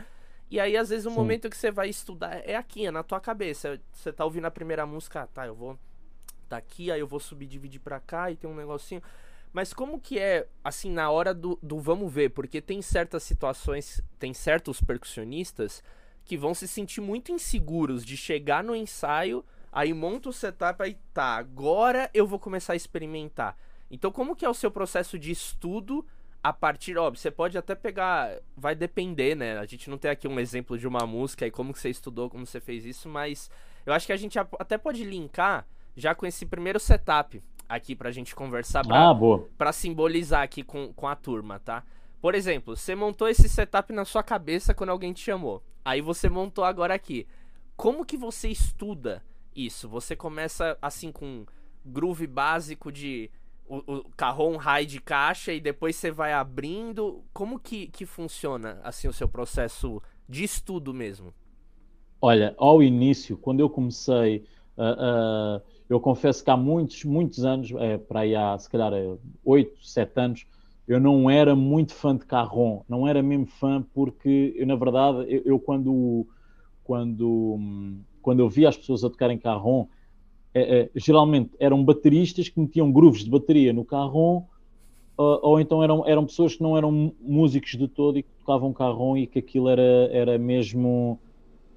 E aí, às vezes, o Sim. momento que você vai estudar é aqui, é na tua cabeça. Você tá ouvindo a primeira música, ah, tá, eu vou tá aqui, aí eu vou subir dividir para cá e tem um negocinho. Mas como que é, assim, na hora do, do vamos ver? Porque tem certas situações, tem certos percussionistas que vão se sentir muito inseguros de chegar no ensaio, aí monta o setup, aí tá, agora eu vou começar a experimentar. Então como que é o seu processo de estudo a partir, ó, você pode até pegar, vai depender, né? A gente não tem aqui um exemplo de uma música e como que você estudou, como você fez isso, mas eu acho que a gente até pode linkar já com esse primeiro setup aqui pra gente conversar pra, ah, boa. pra simbolizar aqui com, com a turma, tá? Por exemplo, você montou esse setup na sua cabeça quando alguém te chamou. Aí você montou agora aqui. Como que você estuda isso? Você começa assim com groove básico de o, o carrom high de caixa e depois você vai abrindo. Como que, que funciona assim o seu processo de estudo mesmo? Olha, ao início, quando eu comecei uh, uh eu confesso que há muitos, muitos anos, é, para aí há se calhar 8, é, 7 anos, eu não era muito fã de Carron, não era mesmo fã porque eu, na verdade, eu, eu quando, quando, quando eu via as pessoas a tocarem Carron, é, é, geralmente eram bateristas que metiam grooves de bateria no Carron, ou, ou então eram, eram pessoas que não eram músicos de todo e que tocavam Carron e que aquilo era, era mesmo,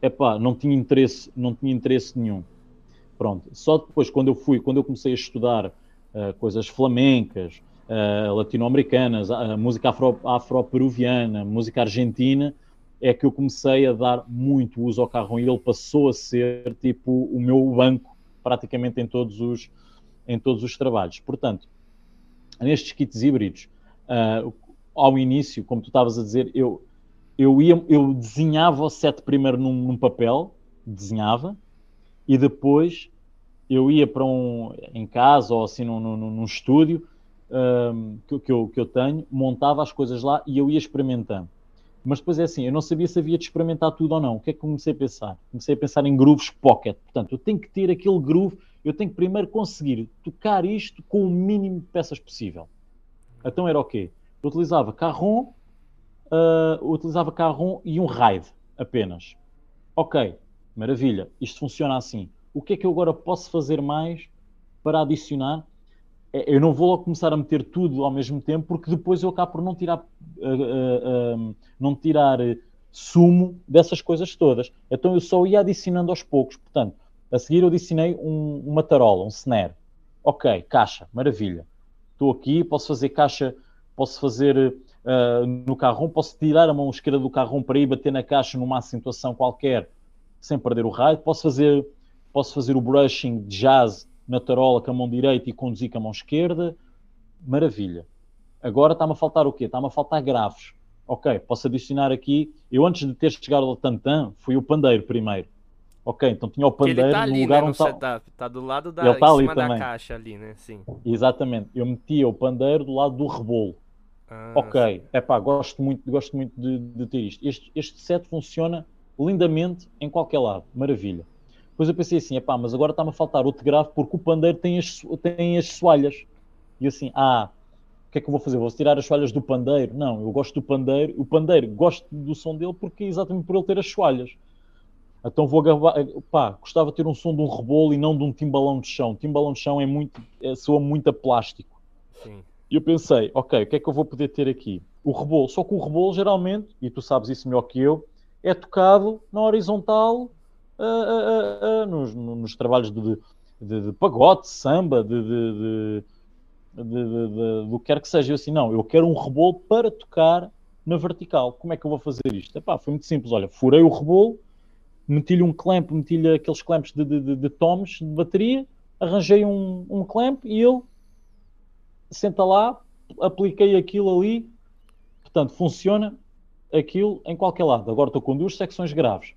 epá, não tinha interesse, não tinha interesse nenhum. Pronto. Só depois, quando eu fui, quando eu comecei a estudar uh, coisas flamencas, uh, latino-americanas, uh, música afro-peruviana, afro música argentina, é que eu comecei a dar muito uso ao carro e ele passou a ser tipo o meu banco praticamente em todos os, em todos os trabalhos. Portanto, nestes kits híbridos, uh, ao início, como tu estavas a dizer, eu, eu, ia, eu desenhava o set primeiro num, num papel, desenhava, e depois eu ia para um, em casa ou assim num, num, num estúdio um, que, que, eu, que eu tenho, montava as coisas lá e eu ia experimentando. Mas depois é assim, eu não sabia se havia de experimentar tudo ou não. O que é que comecei a pensar? Comecei a pensar em grooves pocket. Portanto, eu tenho que ter aquele groove, eu tenho que primeiro conseguir tocar isto com o mínimo de peças possível. Então era o quê? Eu utilizava carrom, uh, utilizava carrom e um ride apenas. Ok, maravilha, isto funciona assim o que é que eu agora posso fazer mais para adicionar? É, eu não vou logo começar a meter tudo ao mesmo tempo, porque depois eu acabo por não tirar, uh, uh, não tirar sumo dessas coisas todas. Então eu só ia adicionando aos poucos. Portanto, a seguir eu adicionei um, uma tarola, um snare. Ok, caixa, maravilha. Estou aqui, posso fazer caixa, posso fazer no carro, posso tirar a mão esquerda do carro para ir bater na caixa numa acentuação qualquer sem perder o raio, posso fazer, posso fazer o brushing de jazz na tarola com a mão direita e conduzir com a mão esquerda, maravilha. Agora está-me a faltar o quê? Está-me a faltar graves. Ok, posso adicionar aqui. Eu antes de ter chegado ao tantã, fui o pandeiro primeiro. Ok, então tinha o pandeiro ele tá ali, no lugar né, onde está. tá do lado da, Ele tá ali da também. caixa ali, né? Sim. Exatamente. Eu metia o pandeiro do lado do rebolo. Ah, Ok, é pá, gosto muito, gosto muito de, de ter isto. Este, este set funciona lindamente em qualquer lado, maravilha. Depois eu pensei assim, epá, mas agora está-me a faltar outro grave porque o pandeiro tem as, tem as soalhas. E assim, ah, o que é que eu vou fazer? Vou tirar as soalhas do pandeiro? Não, eu gosto do pandeiro. O pandeiro, gosto do som dele porque é exatamente por ele ter as soalhas. Então vou agarrar, pá, gostava de ter um som de um rebolo e não de um timbalão de chão. Timbalão de chão é muito, é, soa muito a plástico. sim. E eu pensei, ok, o que é que eu vou poder ter aqui? O rebolo. Só que o rebolo, geralmente, e tu sabes isso melhor que eu, é tocado na horizontal nos, no- nos trabalhos de, de, de pagode, samba, de, do que quer que seja. Eu assim, não, eu quero um rebolo para tocar na vertical. Como é que eu vou fazer isto? Epá, foi muito simples. Olha, furei o rebolo, meti-lhe um clamp, meti-lhe aqueles clamps de, de, de, de toms de bateria, arranjei um, um clamp e ele senta lá, apliquei aquilo ali, portanto, funciona aquilo em qualquer lado. Agora estou com duas secções graves.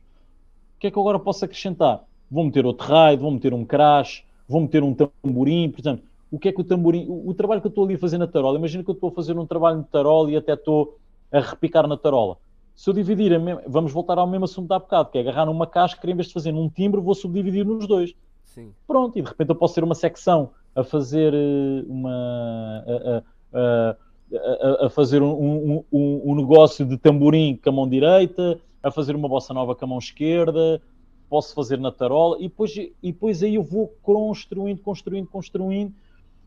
O que é que eu agora posso acrescentar? Vou meter outro raio, vou meter um crash, vou meter um tamborim, portanto, o que é que o tamborim, o, o trabalho que eu estou ali a fazer na tarola, imagina que eu estou a fazer um trabalho de tarola e até estou a repicar na tarola. Se eu dividir, a mesma- vamos voltar ao mesmo assunto há bocado, que é agarrar numa casca, em vez de fazer num timbre, vou subdividir nos dois Sim. pronto, e de repente eu posso ter uma secção a fazer eh, uma a, a- a- a- fazer um- um- um negócio de tamborim com a mão direita, a fazer uma bossa nova com a mão esquerda, posso fazer na tarola, e depois, e depois aí eu vou construindo, construindo, construindo.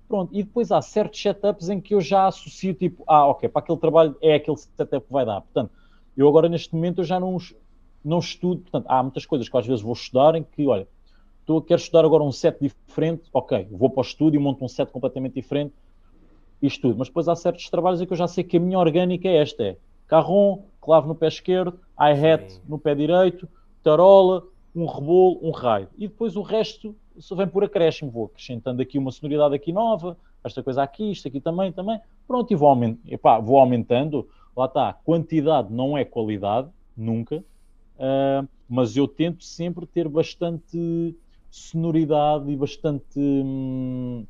Pronto, e depois há certos setups em que eu já associo tipo, ah, ok, para aquele trabalho é aquele setup que vai dar. Portanto, eu agora neste momento eu já não, não estudo, portanto, há muitas coisas que às vezes vou estudar em que, olha, estou, quero estudar agora um set diferente, ok, vou para o estúdio, monto um set completamente diferente e estudo. Mas depois há certos trabalhos em que eu já sei que a minha orgânica é esta: é carrom, clave no pé esquerdo, hi-hat no pé direito, tarola, um rebolo, um raio. E depois o resto só vem por acréscimo. Vou acrescentando aqui uma sonoridade aqui nova, esta coisa aqui, isto aqui também, também. Pronto, e vou, aument... Epá, vou aumentando. Lá está, quantidade não é qualidade, nunca. Ah, mas eu tento sempre ter bastante sonoridade e bastante hum,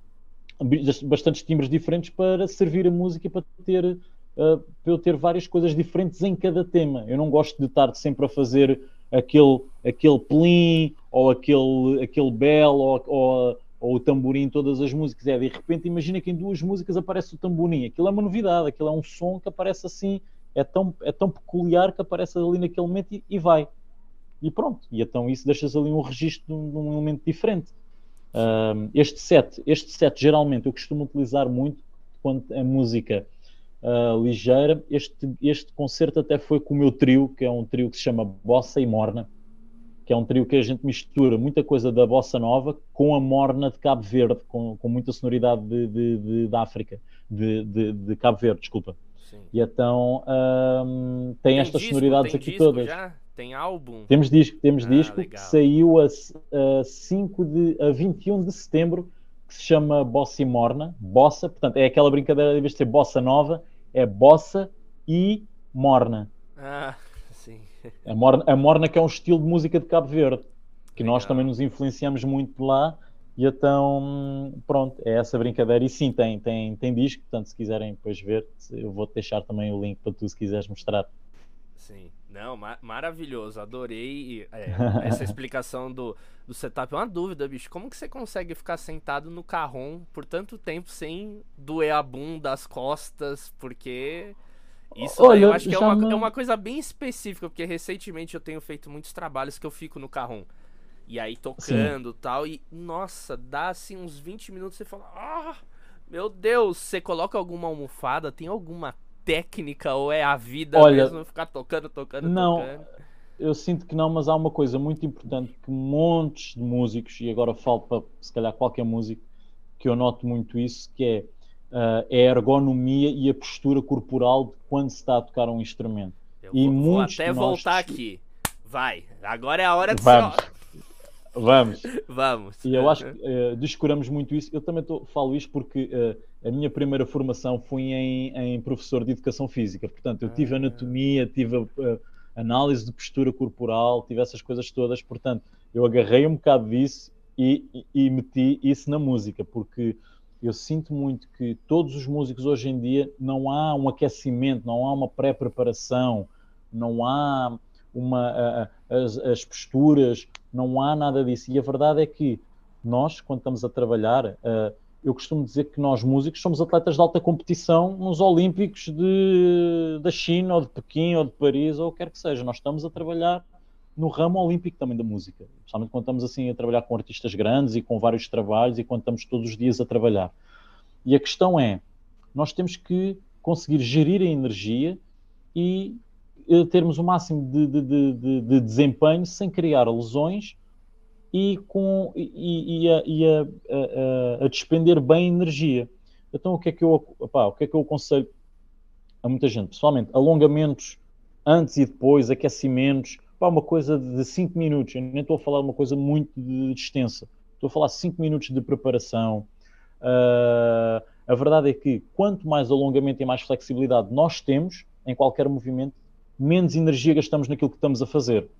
bastantes timbres diferentes para servir a música e para ter uh, para eu ter várias coisas diferentes em cada tema. Eu não gosto de estar sempre a fazer aquele aquele plim ou aquele aquele bel ou, ou, ou o tamborim em todas as músicas. É de repente imagina que em duas músicas aparece o tamborim. Aquilo é uma novidade, aquilo é um som que aparece assim, é tão é tão peculiar que aparece ali naquele momento e, e vai. E pronto, e então isso deixas ali um registro de um, de um elemento diferente. Um, este set, este set geralmente eu costumo utilizar muito quando a música uh, ligeira. Este, este concerto até foi com o meu trio, que é um trio que se chama Bossa e Morna, que é um trio que a gente mistura muita coisa da bossa nova com a morna de Cabo Verde, com, com muita sonoridade de, de, de, de África, de, de, de, Cabo Verde, desculpa. Sim. E então um, tem, tem, estas disco, sonoridades tem aqui todas. Já? Tem álbum? Temos disco, temos Ah, disco legal. que saiu a, a, 5 de, a 21 de setembro, que se chama Bossa e Morna. Bossa, portanto, é aquela brincadeira, em vez de ser bossa nova, é bossa e morna. Ah, sim. A morna, a morna que é um estilo de música de Cabo Verde, que Legal. nós também nos influenciamos muito lá. E então, pronto, é essa brincadeira. E sim, tem, tem, tem disco, portanto, se quiserem depois ver, eu vou deixar também o link para tu, se quiseres mostrar. Sim. Não, ma maravilhoso. Adorei é, (laughs) essa explicação do, do setup. Uma dúvida, bicho. Como que você consegue ficar sentado no carrom por tanto tempo sem doer a bunda, as costas? Porque isso Olha, eu acho que é uma, não... é uma, coisa bem específica. Porque recentemente eu tenho feito muitos trabalhos que eu fico no carrom. E aí tocando e tal. E nossa, dá assim uns 20 minutos você fala: Ah, meu Deus, você coloca alguma almofada? Tem alguma técnica ou é a vida Olha, mesmo ficar tocando, tocando, não, tocando? Eu sinto que não, mas há uma coisa muito importante que montes de músicos, e agora falo para se calhar qualquer músico, que eu noto muito isso, que é uh, é a ergonomia e a postura corporal de quando se está a tocar um instrumento. Eu e vou, vou muitos até de nós- voltar aqui. Vai, agora é a hora de Vamos. Vamos. (laughs) Vamos. E eu acho que eh, descuramos muito isso. Eu também tô- falo isto porque eh, a minha primeira formação foi em, em professor de educação física. Portanto, eu tive Ah. anatomia, tive eh, análise de postura corporal, tive essas coisas todas. Portanto, eu agarrei um bocado disso e, e- e meti isso na música, porque eu sinto muito que todos os músicos hoje em dia não há um aquecimento, não há uma pré-preparação, não há uma, a- as, as posturas, não há nada disso. E a verdade é que nós, quando estamos a trabalhar, eh, eu costumo dizer que nós músicos somos atletas de alta competição nos Olímpicos de, da China, ou de Pequim, ou de Paris, ou o que quer que seja. Nós estamos a trabalhar no ramo olímpico também da música, especialmente quando estamos assim a trabalhar com artistas grandes e com vários trabalhos e quando estamos todos os dias a trabalhar. E a questão é, nós temos que conseguir gerir a energia e eh, termos o máximo de- de- de- de desempenho sem criar lesões e, com, e, e a, e a- a- a- despender bem energia. Então, o que é que eu, o que é que eu aconselho a muita gente? Pessoalmente, alongamentos antes e depois, aquecimentos, uma coisa de 5 minutos. Eu nem estou a falar uma coisa muito extensa. Estou a falar 5 minutos de preparação. Ah, a verdade é que quanto mais alongamento e mais flexibilidade nós temos em qualquer movimento, menos energia gastamos naquilo que estamos a fazer.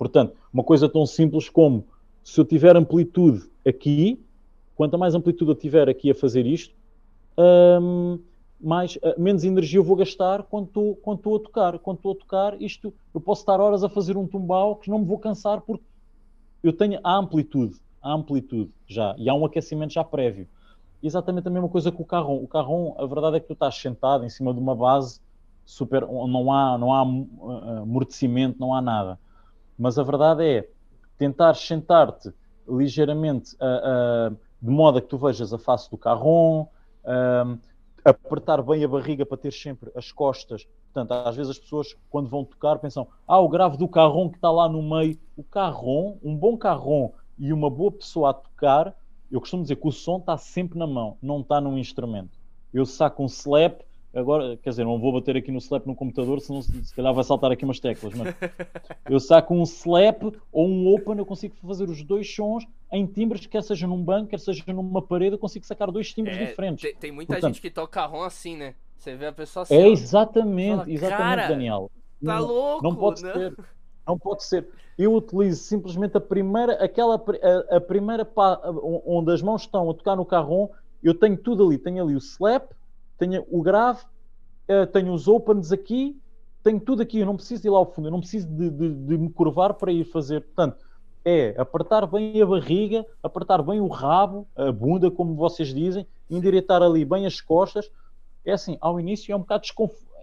Portanto, uma coisa tão simples como se eu tiver amplitude aqui, quanto mais amplitude eu tiver aqui a fazer isto, hum, mais, ah, menos energia eu vou gastar quando estou quando estou a tocar. Quando estou a tocar, isto eu posso estar horas a fazer um tumbal que não me vou cansar porque eu tenho a amplitude, a amplitude já, e há um aquecimento já prévio. Exatamente a mesma coisa com o carrom. O carrom, a verdade é que tu estás sentado em cima de uma base super, não há, não há uh, amortecimento, não há nada. Mas a verdade é tentar sentar-te ligeiramente de modo a que tu vejas a face do carrom, uh, apertar bem a barriga para ter sempre as costas. Portanto, às vezes as pessoas, quando vão tocar, pensam: ah, o grave do carrom que está lá no meio. O carrom, um bom carrom e uma boa pessoa a tocar, eu costumo dizer que o som está sempre na mão, não está num instrumento. Eu saco um slap, agora, quer dizer, não vou bater aqui no slap no computador, senão se, se calhar vai saltar aqui umas teclas, mas eu saco um slap ou um open, eu consigo fazer os dois sons em timbres, quer seja num banco, quer seja numa parede, eu consigo sacar dois timbres É, diferentes. Tem, tem muita Portanto- gente que toca carrom assim, né? Você vê a pessoa assim. É exatamente, Fala, exatamente, "Cara, Daniel. Tá Não- louco, Não pode né? ser. Não pode ser. Eu utilizo simplesmente a primeira, aquela, a, a primeira pá, onde as mãos estão a tocar no carrom, eu tenho tudo ali. Tenho ali o slap, tenho o grave, eh, tenho os opens aqui, tenho tudo aqui. Eu não preciso ir lá ao fundo, eu não preciso de, de- de me curvar para ir fazer. Portanto, é apertar bem a barriga, apertar bem o rabo, a bunda, como vocês dizem, endireitar ali bem as costas. É assim, ao início é um bocado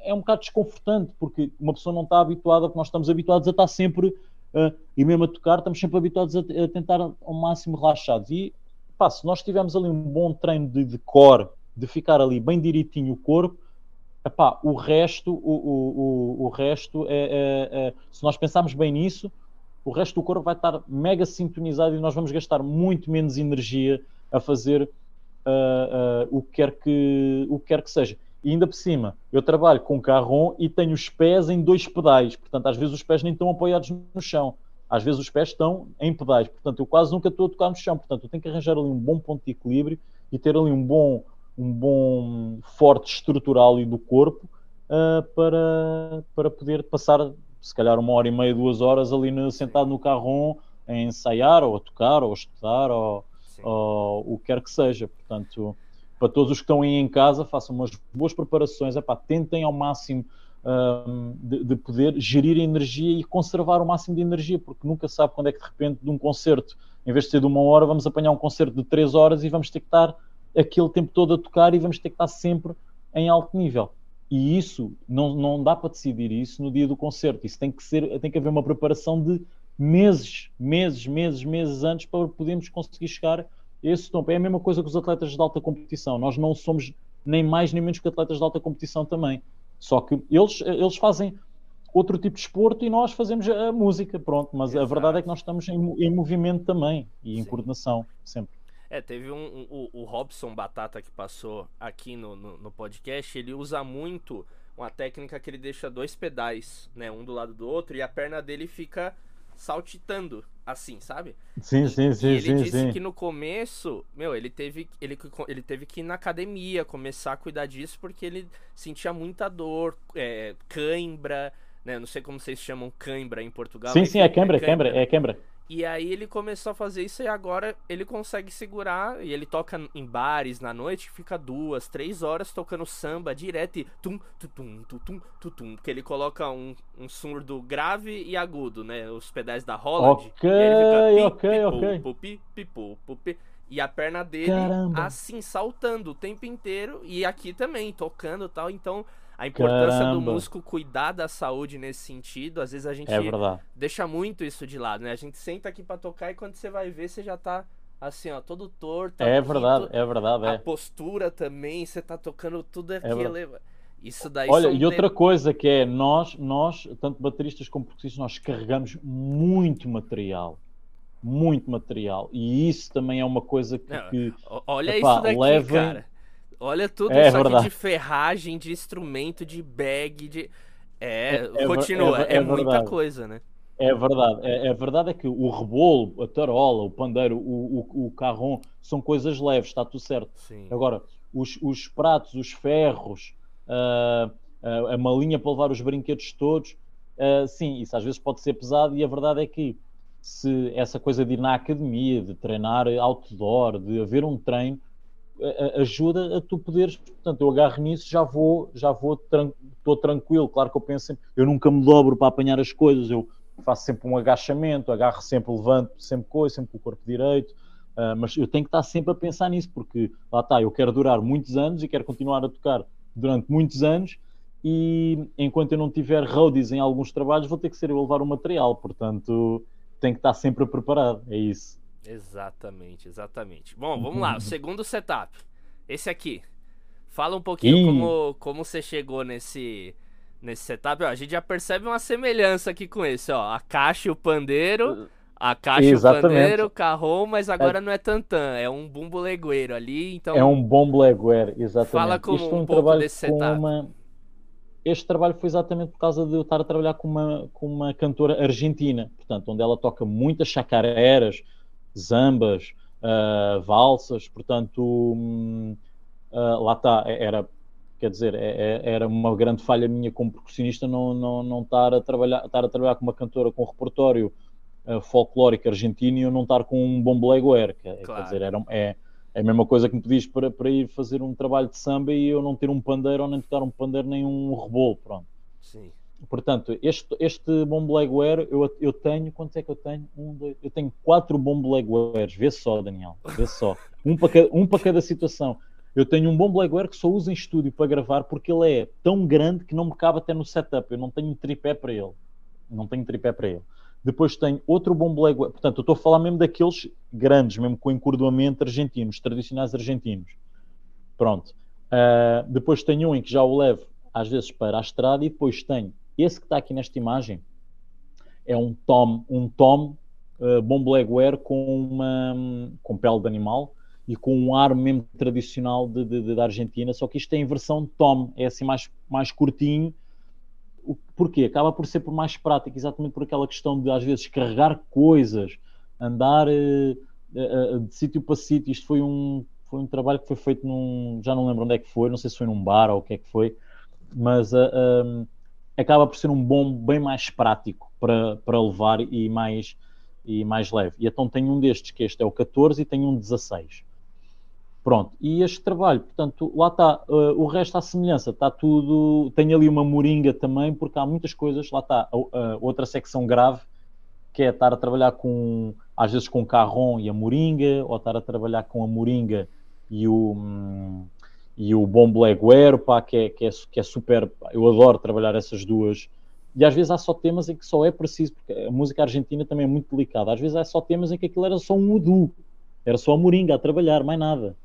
é um bocado desconfortante, porque uma pessoa não está habituada, porque nós estamos habituados a estar sempre, ah, e mesmo a tocar, estamos sempre habituados a, a tentar ao máximo relaxados. E pá, se nós tivermos ali um bom treino de, de core, de ficar ali bem direitinho o corpo, epá, o resto, o, o, o, o resto é, é- é- se nós pensarmos bem nisso, o resto do corpo vai estar mega sintonizado e nós vamos gastar muito menos energia a fazer ah, ah, o, que quer que, o que quer que seja. E ainda por cima, eu trabalho com carrom e tenho os pés em dois pedais, portanto, às vezes os pés nem estão apoiados no chão, às vezes os pés estão em pedais, portanto, eu quase nunca estou a tocar no chão, portanto, eu tenho que arranjar ali um bom ponto de equilíbrio e ter ali um bom, um bom forte estrutural ali do corpo ah, para, para poder passar, se calhar, uma hora e meia, duas horas ali no- sentado no carrom a ensaiar, ou a tocar, ou a estudar, ou, ou o que quer que seja. Portanto, para todos os que estão aí em casa, façam umas boas preparações, epá, tentem ao máximo hum, de, de poder gerir a energia e conservar o máximo de energia, porque nunca sabe quando é que de repente de um concerto, em vez de ser de uma hora, vamos apanhar um concerto de três horas e vamos ter que estar aquele tempo todo a tocar e vamos ter que estar sempre em alto nível. E isso não, não dá para decidir isso no dia do concerto. Isso tem que ser, tem que haver uma preparação de meses, meses, meses, meses antes para podermos conseguir chegar a esse topo. É a mesma coisa que os atletas de alta competição. Nós não somos nem mais nem menos que atletas de alta competição também. Só que eles, eles fazem outro tipo de esporte e nós fazemos a música, pronto. Mas a Exato. verdade é que nós estamos em, em movimento também e em Sim. coordenação, sempre. É, teve um, um o, o, Robson Batata que passou aqui no, no, no, podcast, ele usa muito uma técnica que ele deixa dois pedais, né, um do lado do outro, e a perna dele fica saltitando, assim, sabe? Sim, sim, sim. E ele sim, disse sim. que no começo, meu, ele teve, ele, ele teve que ir na academia, começar a cuidar disso, porque ele sentia muita dor, é, cãibra, né? Não sei como vocês chamam cãibra em Portugal. Sim, sim, é cãibra, é cãibra, é cãibra. E aí ele começou a fazer isso e agora ele consegue segurar. E ele toca em bares na noite, fica duas, três horas tocando samba direto e tum, tum, tum, tum, tum, tum. Porque ele coloca um, um surdo grave e agudo, né? Os pedais da Holland. Ok, e ok, ok. Pupi, pipu, pupi, e a perna dele Caramba. assim, saltando o tempo inteiro. E aqui também, tocando e tal. Então a importância Caramba. do músico cuidar da saúde nesse sentido. Às vezes a gente É deixa muito isso de lado, né? A gente senta aqui para tocar e quando você vai ver, você já tá assim, ó, todo torto. É aqui, verdade, é verdade, A é. postura também, você tá tocando tudo aqui. verdade. eleva- Isso daí Olha, e outra coisa que é, nós, nós, tanto bateristas como percussistas, nós carregamos muito material. Muito material. E isso também é uma coisa que, Não, que- Olha Epá, isso daqui, levem- cara. Olha tudo É isso aqui de ferragem, de instrumento, de bag, de. É, É- é continua, é- é, é muita coisa, né? É verdade, é, verdade é que o rebolo, a tarola, o pandeiro, o, o, o carrom são coisas leves, está tudo certo. Sim. Agora, os, os pratos, os ferros, ah, ah, a malinha para levar os brinquedos todos, ah, sim, isso às vezes pode ser pesado e a verdade é que se essa coisa de ir na academia, de treinar outdoor, de haver um treino, a- a- ajuda a tu poderes, portanto, eu agarro nisso, já vou, já vou, tran- estou tranquilo, claro que eu penso sempre, eu nunca me dobro para apanhar as coisas, eu faço sempre um agachamento, agarro sempre, levanto sempre coisa, sempre com o corpo direito, ah, mas eu tenho que estar sempre a pensar nisso, porque lá está, eu quero durar muitos anos e quero continuar a tocar durante muitos anos e enquanto eu não tiver roadies em alguns trabalhos, vou ter que ser eu a levar o material, portanto, tenho que estar sempre preparado, é isso. Exatamente, exatamente. Bom, vamos lá, o segundo setup. Esse aqui. Fala um pouquinho Ih. como, como você chegou nesse, nesse setup. Ó, a gente já percebe uma semelhança aqui com esse, ó. A caixa e o pandeiro. A caixa e o Exatamente. pandeiro, carrom, mas agora não é tantã, é um bumbo legueiro ali, então... É um bom blackwear, exatamente. Fala como Isto foi um um pouco trabalho desse setup. uma... Este trabalho foi exatamente por causa de eu estar a trabalhar com uma, com uma cantora argentina, portanto, onde ela toca muitas chacareras, zambas, ah, valsas, portanto, ah, lá está, era, quer dizer, é- é- era uma grande falha minha como percussionista não, não, não estar, a trabalhar, estar a trabalhar com uma cantora com repertório ah, folclórico argentino e eu não estar com um bom que, é- Claro. quer dizer, era, é, é a mesma coisa que me pedis para, para ir fazer um trabalho de samba e eu não ter um pandeiro ou nem tocar um pandeiro nem um rebolo, pronto. Sim. Portanto, este, este eu, eu tenho, quantos é que eu tenho? Um, dois, eu tenho quatro bom blaguers, vê só, Daniel, vê só. Um para cada, um para cada situação. Eu tenho um bom que só uso em estúdio para gravar porque ele é tão grande que não me cabe até no setup. Eu não tenho tripé para ele. Não tenho tripé para ele. Depois tenho outro bom. Portanto, eu estou a falar mesmo daqueles grandes, mesmo com encordoamento argentinos, tradicionais argentinos. Pronto. Ah, depois tenho um em que já o levo às vezes para a estrada e depois tenho esse que está aqui nesta imagem é um tom, um tom uh, com uma com pele de animal e com um ar mesmo tradicional de, de- de- da Argentina, só que isto é em versão tom, é assim mais, mais curtinho. O, porquê? Acaba por ser por mais prático, exatamente por aquela questão de às vezes carregar coisas, andar eh, eh, de sítio para sítio. Isto foi um, foi um trabalho que foi feito num. Já não lembro onde é que foi, não sei se foi num bar ou o que é que foi, mas ah, acaba por ser um bom bem mais prático para, para levar e mais, e mais leve. E então tenho um destes, que este é o 14 e tenho um 16. Pronto, e este trabalho, portanto, lá está, ah, o resto à semelhança, está tudo, tenho ali uma moringa também, porque há muitas coisas, lá está, a outra secção grave, que é estar a trabalhar com, às vezes com o carrom e a moringa, ou estar a trabalhar com a moringa e o, hum, e o bom blaguero, pá, que é, que, é, que é super, eu adoro trabalhar essas duas, e às vezes há só temas em que só é preciso, porque a música argentina também é muito delicada, às vezes há só temas em que aquilo era só um udu, era só a moringa a trabalhar, mais nada.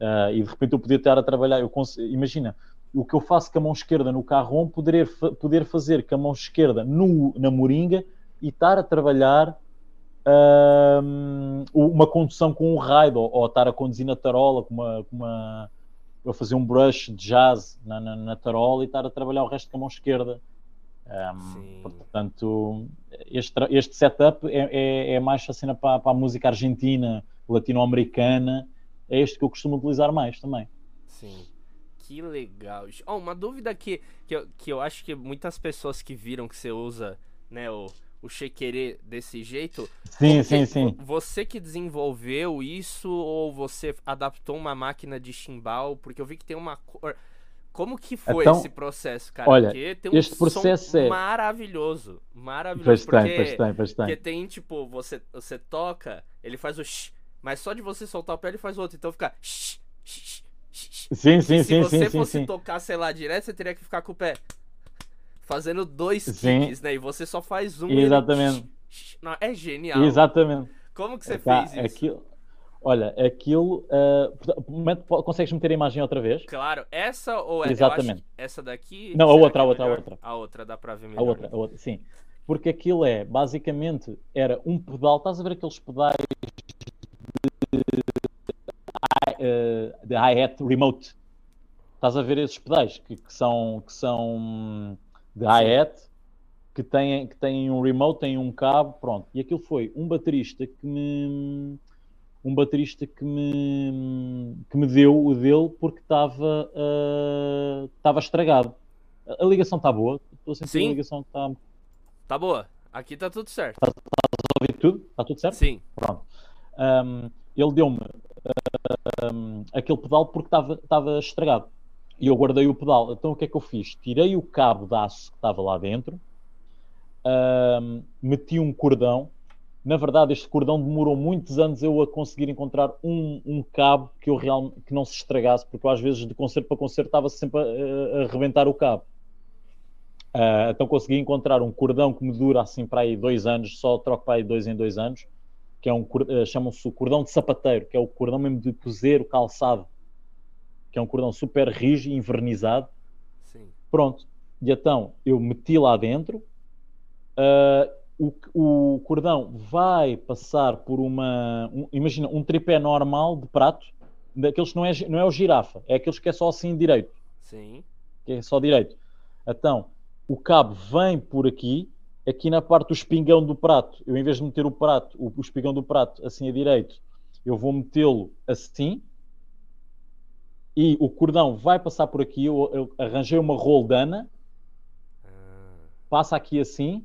Ah, e de repente eu podia estar a trabalhar, eu imagina, o que eu faço com a mão esquerda no carrom, poder, fa- poder fazer com a mão esquerda no, na moringa e estar a trabalhar um, uma condução com um ride, ou, ou, estar a conduzir na tarola com uma, com uma a fazer um brush de jazz na, na, na, tarola e estar a trabalhar o resto com a mão esquerda. Um, portanto, este, este setup é, é, é mais assim para, para a música argentina, latino-americana, é este que eu costumo utilizar mais também. Sim. Que legal. Oh, uma dúvida que, que, eu, que eu acho que muitas pessoas que viram que você usa né, o, o Shekerê desse jeito. Sim, sim, sim. Você que desenvolveu isso ou você adaptou uma máquina de chimbal? Porque eu vi que tem uma cor. Como que foi então, esse processo, cara? Olha, um este processo é maravilhoso, maravilhoso. Pois porque, tem, pois tem, pois tem. Porque tem tipo, você você toca, ele faz o shh, mas só de você soltar o pé ele faz o outro, então fica shh, shh, shh. Sim, sim, sim, se você fosse sim. tocar, sei lá, direto, você teria que ficar com o pé fazendo dois kicks, né? E você só faz um. Exatamente. Ele... Não, é genial. Exatamente. Como que você tá, fez isso? Aquilo... Olha, aquilo. Uh, consegues meter a imagem outra vez? Claro, essa ou é, Exatamente. essa daqui? Não, a outra, a outra, a outra. A outra dá para ver melhor. A outra, a outra, sim. Porque aquilo é, basicamente, era um pedal. Estás a ver aqueles pedais de, uh, de hi-hat remote? Estás a ver esses pedais que, que são, que são de hi-hat, que têm, que têm um remote, têm um cabo, pronto. E aquilo foi um baterista que me um baterista que me, que me deu o dele porque estava uh, estava estragado. A, ligação está boa, estou a sentir Sim. a ligação está. Está boa, aqui está tudo certo. Estás a ouvir tudo? Está tudo certo? Sim. Pronto. Um, ele deu-me um, aquele pedal porque estava estragado e eu guardei o pedal. Então o que é que eu fiz? Tirei o cabo de aço que estava lá dentro, uh, meti um cordão. Na verdade, este cordão demorou muitos anos eu a conseguir encontrar um, um cabo que eu realmente que não se estragasse, porque eu, às vezes de concerto para concerto estava sempre a, a, arrebentar o cabo. Uh, então consegui encontrar um cordão que me dura assim para aí dois anos, só troco para aí dois em dois anos, que é um uh, chamam-se o cordão de sapateiro, que é o cordão mesmo de cozer o calçado que é um cordão super rígido, envernizado. Sim. Pronto. E então eu meti lá dentro. Uh, o, o, cordão vai passar por uma. Um, imagina, um tripé normal de prato, daqueles que não é, não é o girafa, é aqueles que é só assim direito. Sim. Que é só direito. Então, o cabo vem por aqui, aqui na parte do espingão do prato. Eu, em vez de meter o prato, o, o espingão do prato assim a direito, eu vou metê-lo assim, e o cordão vai passar por aqui. Eu, eu arranjei uma roldana, passa aqui assim,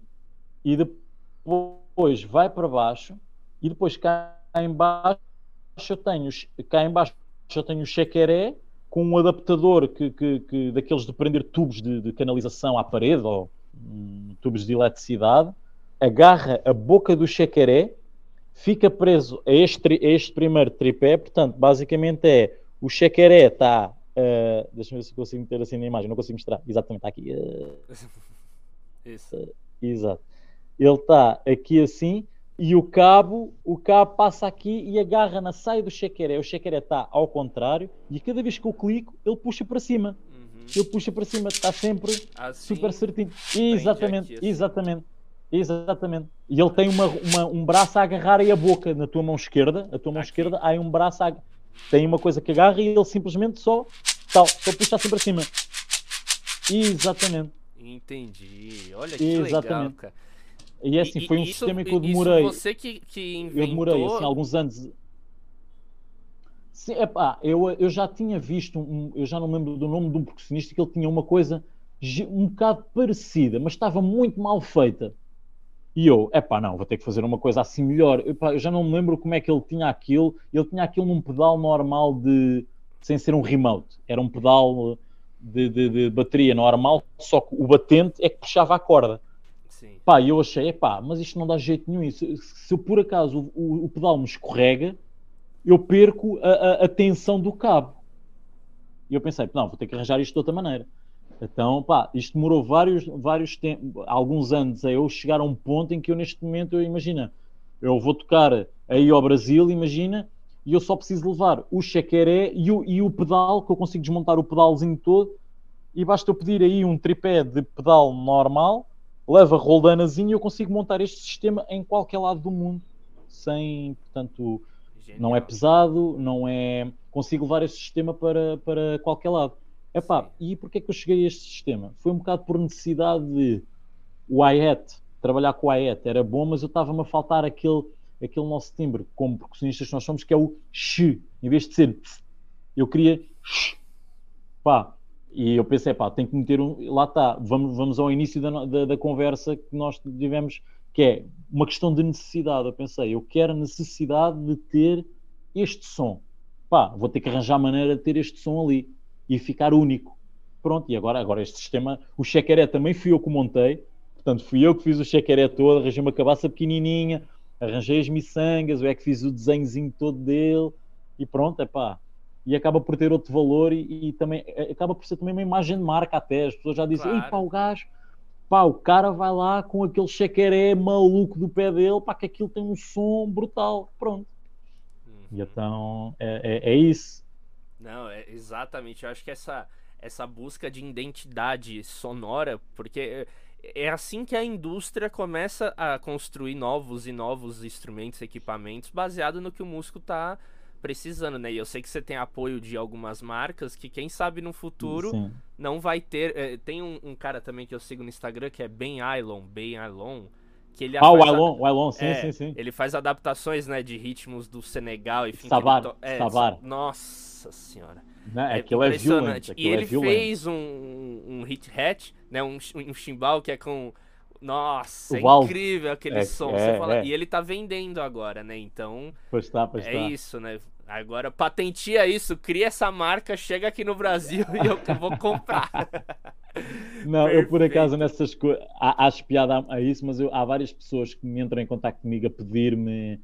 e depois vai para baixo, e depois cá em baixo eu tenho, cá em baixo eu tenho o chequeré com um adaptador que, que, que daqueles de prender tubos de, de canalização à parede ou um, tubos de eletricidade, agarra a boca do chequeré, fica preso a este, a este primeiro tripé, portanto, basicamente é o Chequeré está. Uh, Deixa-me ver se consigo meter assim na imagem. Não consigo mostrar. Exatamente, está aqui. Uh, (laughs) Isso. Uh, exato. Ele está aqui assim e o cabo, o cabo passa aqui e agarra na saia do chequeré. O chequeré está ao contrário e cada vez que eu clico, ele puxa para cima. Uhum. Ele puxa para cima, está sempre assim, super certinho. Exatamente, assim. exatamente. Exatamente. E ele tem uma, uma, um braço a agarrar aí a boca na tua mão esquerda. A tua mão aqui. esquerda há um braço a, tem uma coisa que agarra e ele simplesmente só, tal, só puxa assim para cima. Exatamente. Entendi. Olha que Exatamente. legal, cara. E é assim, foi um isso, sistema que eu demorei. você que, que inventou... Eu demorei assim, alguns anos. Sim, epá, eu, eu já tinha visto, um, eu já não lembro do nome de um percussionista que ele tinha uma coisa um bocado parecida, mas estava muito mal feita. E eu, é pá, não, vou ter que fazer uma coisa assim melhor. Epá, eu já não me lembro como é que ele tinha aquilo. Ele tinha aquilo num pedal normal de. sem ser um remote. Era um pedal de, de, de bateria normal, só que o batente é que puxava a corda. Sim. Pá, eu achei, é pá, mas isto não dá jeito nenhum. Se, se por acaso o, o, pedal me escorrega, eu perco a, a, a tensão do cabo. E eu pensei, não, vou ter que arranjar isto de outra maneira. Então, pá, isto demorou vários, vários tempos, alguns anos a eu chegar a um ponto em que eu neste momento, eu imagina, eu vou tocar aí ao Brasil, imagina, e eu só preciso levar o chequeré e o, e o pedal, que eu consigo desmontar o pedalzinho todo, e basta eu pedir aí um tripé de pedal normal, leva a roldanazinha e eu consigo montar este sistema em qualquer lado do mundo. sem, portanto, Genial. não é pesado, não é. Consigo levar este sistema para, para qualquer lado. Epá, e porquê é que eu cheguei a este sistema? Foi um bocado por necessidade de o hi-hat, trabalhar com o hi-hat era bom, mas eu estava-me a faltar aquele, aquele nosso timbre, como percussionistas que nós somos, que é o x, em vez de ser eu queria pá, e eu pensei, pá, tem que meter um. Lá está, vamos, vamos ao início da, da, da, conversa que nós tivemos, que é uma questão de necessidade. Eu pensei, eu quero a necessidade de ter este som. Pá, vou ter que arranjar maneira de ter este som ali e ficar único. Pronto, e agora, agora este sistema, o chequeré também fui eu que montei, portanto fui eu que fiz o chequeré todo, arranjei uma cabaça pequenininha, arranjei as miçangas, eu é que fiz o desenhozinho todo dele e pronto, é pá, e acaba por ter outro valor e, e, também é, acaba por ser também uma imagem de marca até. As pessoas já dizem, claro. ei pá, o gajo, pá, o cara vai lá com aquele chequeré maluco do pé dele, pá, que aquilo tem um som brutal. Pronto. Uhum. E então é, é, é, isso. Não, é exatamente. Eu acho que essa, essa busca de identidade sonora, porque é assim que a indústria começa a construir novos e novos instrumentos, equipamentos, baseado no que o músico está precisando, né? E eu sei que você tem apoio de algumas marcas que, quem sabe, no futuro Sim. não vai ter. É, tem um, um, cara também que eu sigo no Instagram que é Ben Ailon, Ben Ailon. Que ele ah, o Ailon, o Ailon, sim, é, sim, sim. Ele faz adaptações, né, de ritmos do Senegal, enfim. Sabar, to... é. Nossa senhora. Não, é, é aquilo é violento. E ele é fez um, um hit hat, né, um, um chimbal que é com nossa, o é incrível aquele é, som. É, fala... é. E ele tá vendendo agora, né? Então. Pois tá, pois é tá. isso, né? Agora patentia isso, cria essa marca, chega aqui no Brasil e eu vou comprar. (laughs) Não, Perfeito. eu por acaso nessas coisas acho piada a isso, mas eu, há várias pessoas que me entram em contato comigo a pedir-me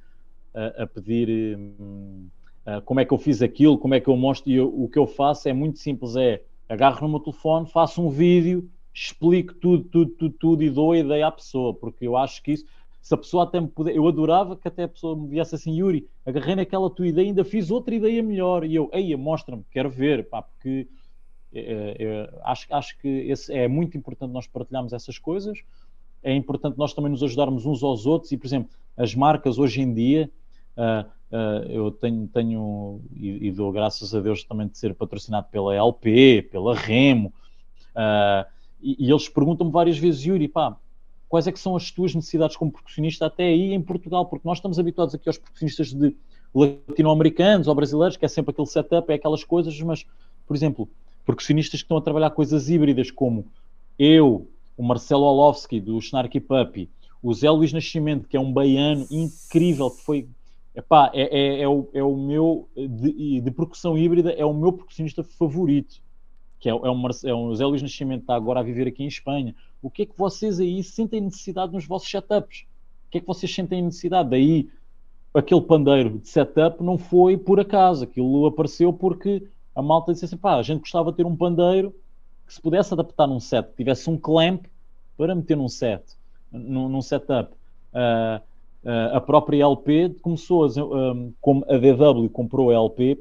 a, a, pedir um, a, como é que eu fiz aquilo, como é que eu mostro, e eu, o que eu faço é muito simples, é agarro no meu telefone, faço um vídeo, explico tudo, tudo, tudo, tudo e dou a ideia à pessoa, porque eu acho que isso se a pessoa até me puder, eu adorava que até a pessoa me viesse assim, Yuri, agarrei naquela tua ideia, ainda fiz outra ideia melhor, e eu, ei, mostra-me, quero ver, pá, porque é, é, acho, acho que esse, é muito importante nós partilharmos essas coisas, é importante nós também nos ajudarmos uns aos outros, e por exemplo, as marcas hoje em dia, uh, uh, eu tenho, tenho e, e, dou graças a Deus também de ser patrocinado pela LP, pela Remo, uh, e, e eles perguntam-me várias vezes, Yuri, pá, quais é que são as tuas necessidades como percussionista até aí em Portugal, porque nós estamos habituados aqui aos percussionistas de latino-americanos ou brasileiros, que é sempre aquele setup, é aquelas coisas, mas, por exemplo, percussionistas que estão a trabalhar coisas híbridas como eu, o Marcelo Olowski do Snarky Puppy, o Zé Luís Nascimento, que é um baiano incrível, que foi epá, é, é, é, o, é o meu de, de percussão híbrida, é o meu percussionista favorito que é, é, um, é José Luís Nascimento, está agora a viver aqui em Espanha. O que é que vocês aí sentem necessidade nos vossos setups? O que é que vocês sentem necessidade? Daí, aquele pandeiro de setup não foi por acaso, aquilo apareceu porque a malta disse assim: pá, a gente gostava de ter um pandeiro que se pudesse adaptar num set, que tivesse um clamp para meter num set, num, num setup. Uh, uh, a própria LP começou, a, um, como a DW comprou a LP,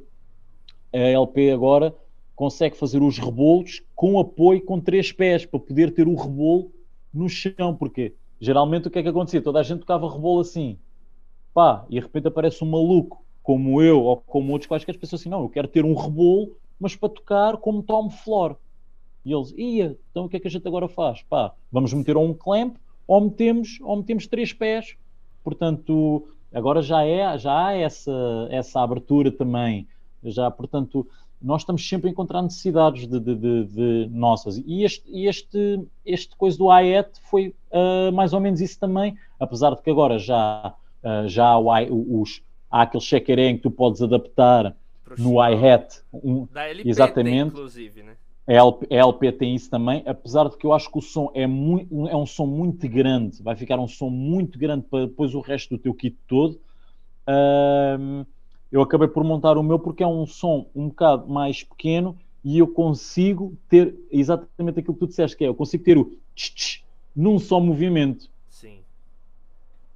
a LP agora consegue fazer os rebolos com apoio com três pés, para poder ter o rebolo no chão, porque geralmente o que é que acontecia? Toda a gente tocava rebolo assim, pá, e de repente aparece um maluco, como eu ou como outros quaisquer pessoas assim, não, eu quero ter um rebolo, mas para tocar como Tom Flor. E eles, ia, então o que é que a gente agora faz? Pá, vamos meter um clamp ou metemos, ou metemos três pés. Portanto, agora já é, já há essa, essa abertura também. Já, portanto, nós estamos sempre a encontrar necessidades de, de, de, de nossas. E este, este, este coisa do IET foi uh, mais ou menos isso também, apesar de que agora já, uh, já há, os, há aquele check-in que tu podes adaptar no hi-hat. Um, exatamente. inclusive, né? A LP, a LP, tem isso também, apesar de que eu acho que o som é, muito, é um som muito grande, vai ficar um som muito grande para depois o resto do teu kit todo. Uh, eu acabei por montar o meu porque é um som um bocado mais pequeno e eu consigo ter exatamente aquilo que tu disseste, que é eu consigo ter o tch, tch num só movimento. Sim.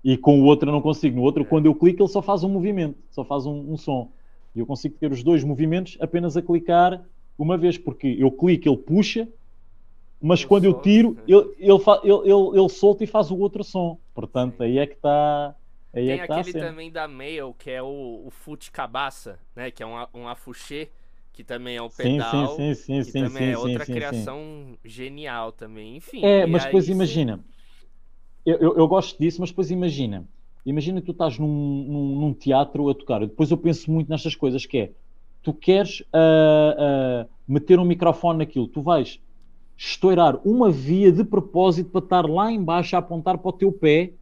E com o outro eu não consigo. No outro, é. quando eu clico, ele só faz um movimento, só faz um, um som. E eu consigo ter os dois movimentos apenas a clicar uma vez, porque eu clico, ele puxa, mas eu quando solto, eu tiro, ele, ele, ele, ele, ele solta e faz o outro som. Portanto, Sim. aí é que está Aí Tem é que tá a aquele cena. também da Mail, que é o, o Fute Cabaça, né? Que é um, a- um afuxê, que também é um pedal. sim, sim, sim, que sim, também é sim, outra sim, criação genial também. Enfim. É, mas aí depois cê- imagina, eu, eu, eu gosto disso, mas depois imagina, imagina que tu estás num, num, num teatro a tocar. Depois eu penso muito nestas coisas que é, tu queres ah, ah, meter um microfone naquilo, tu vais estourar uma via de propósito para estar lá embaixo a apontar para o teu pé,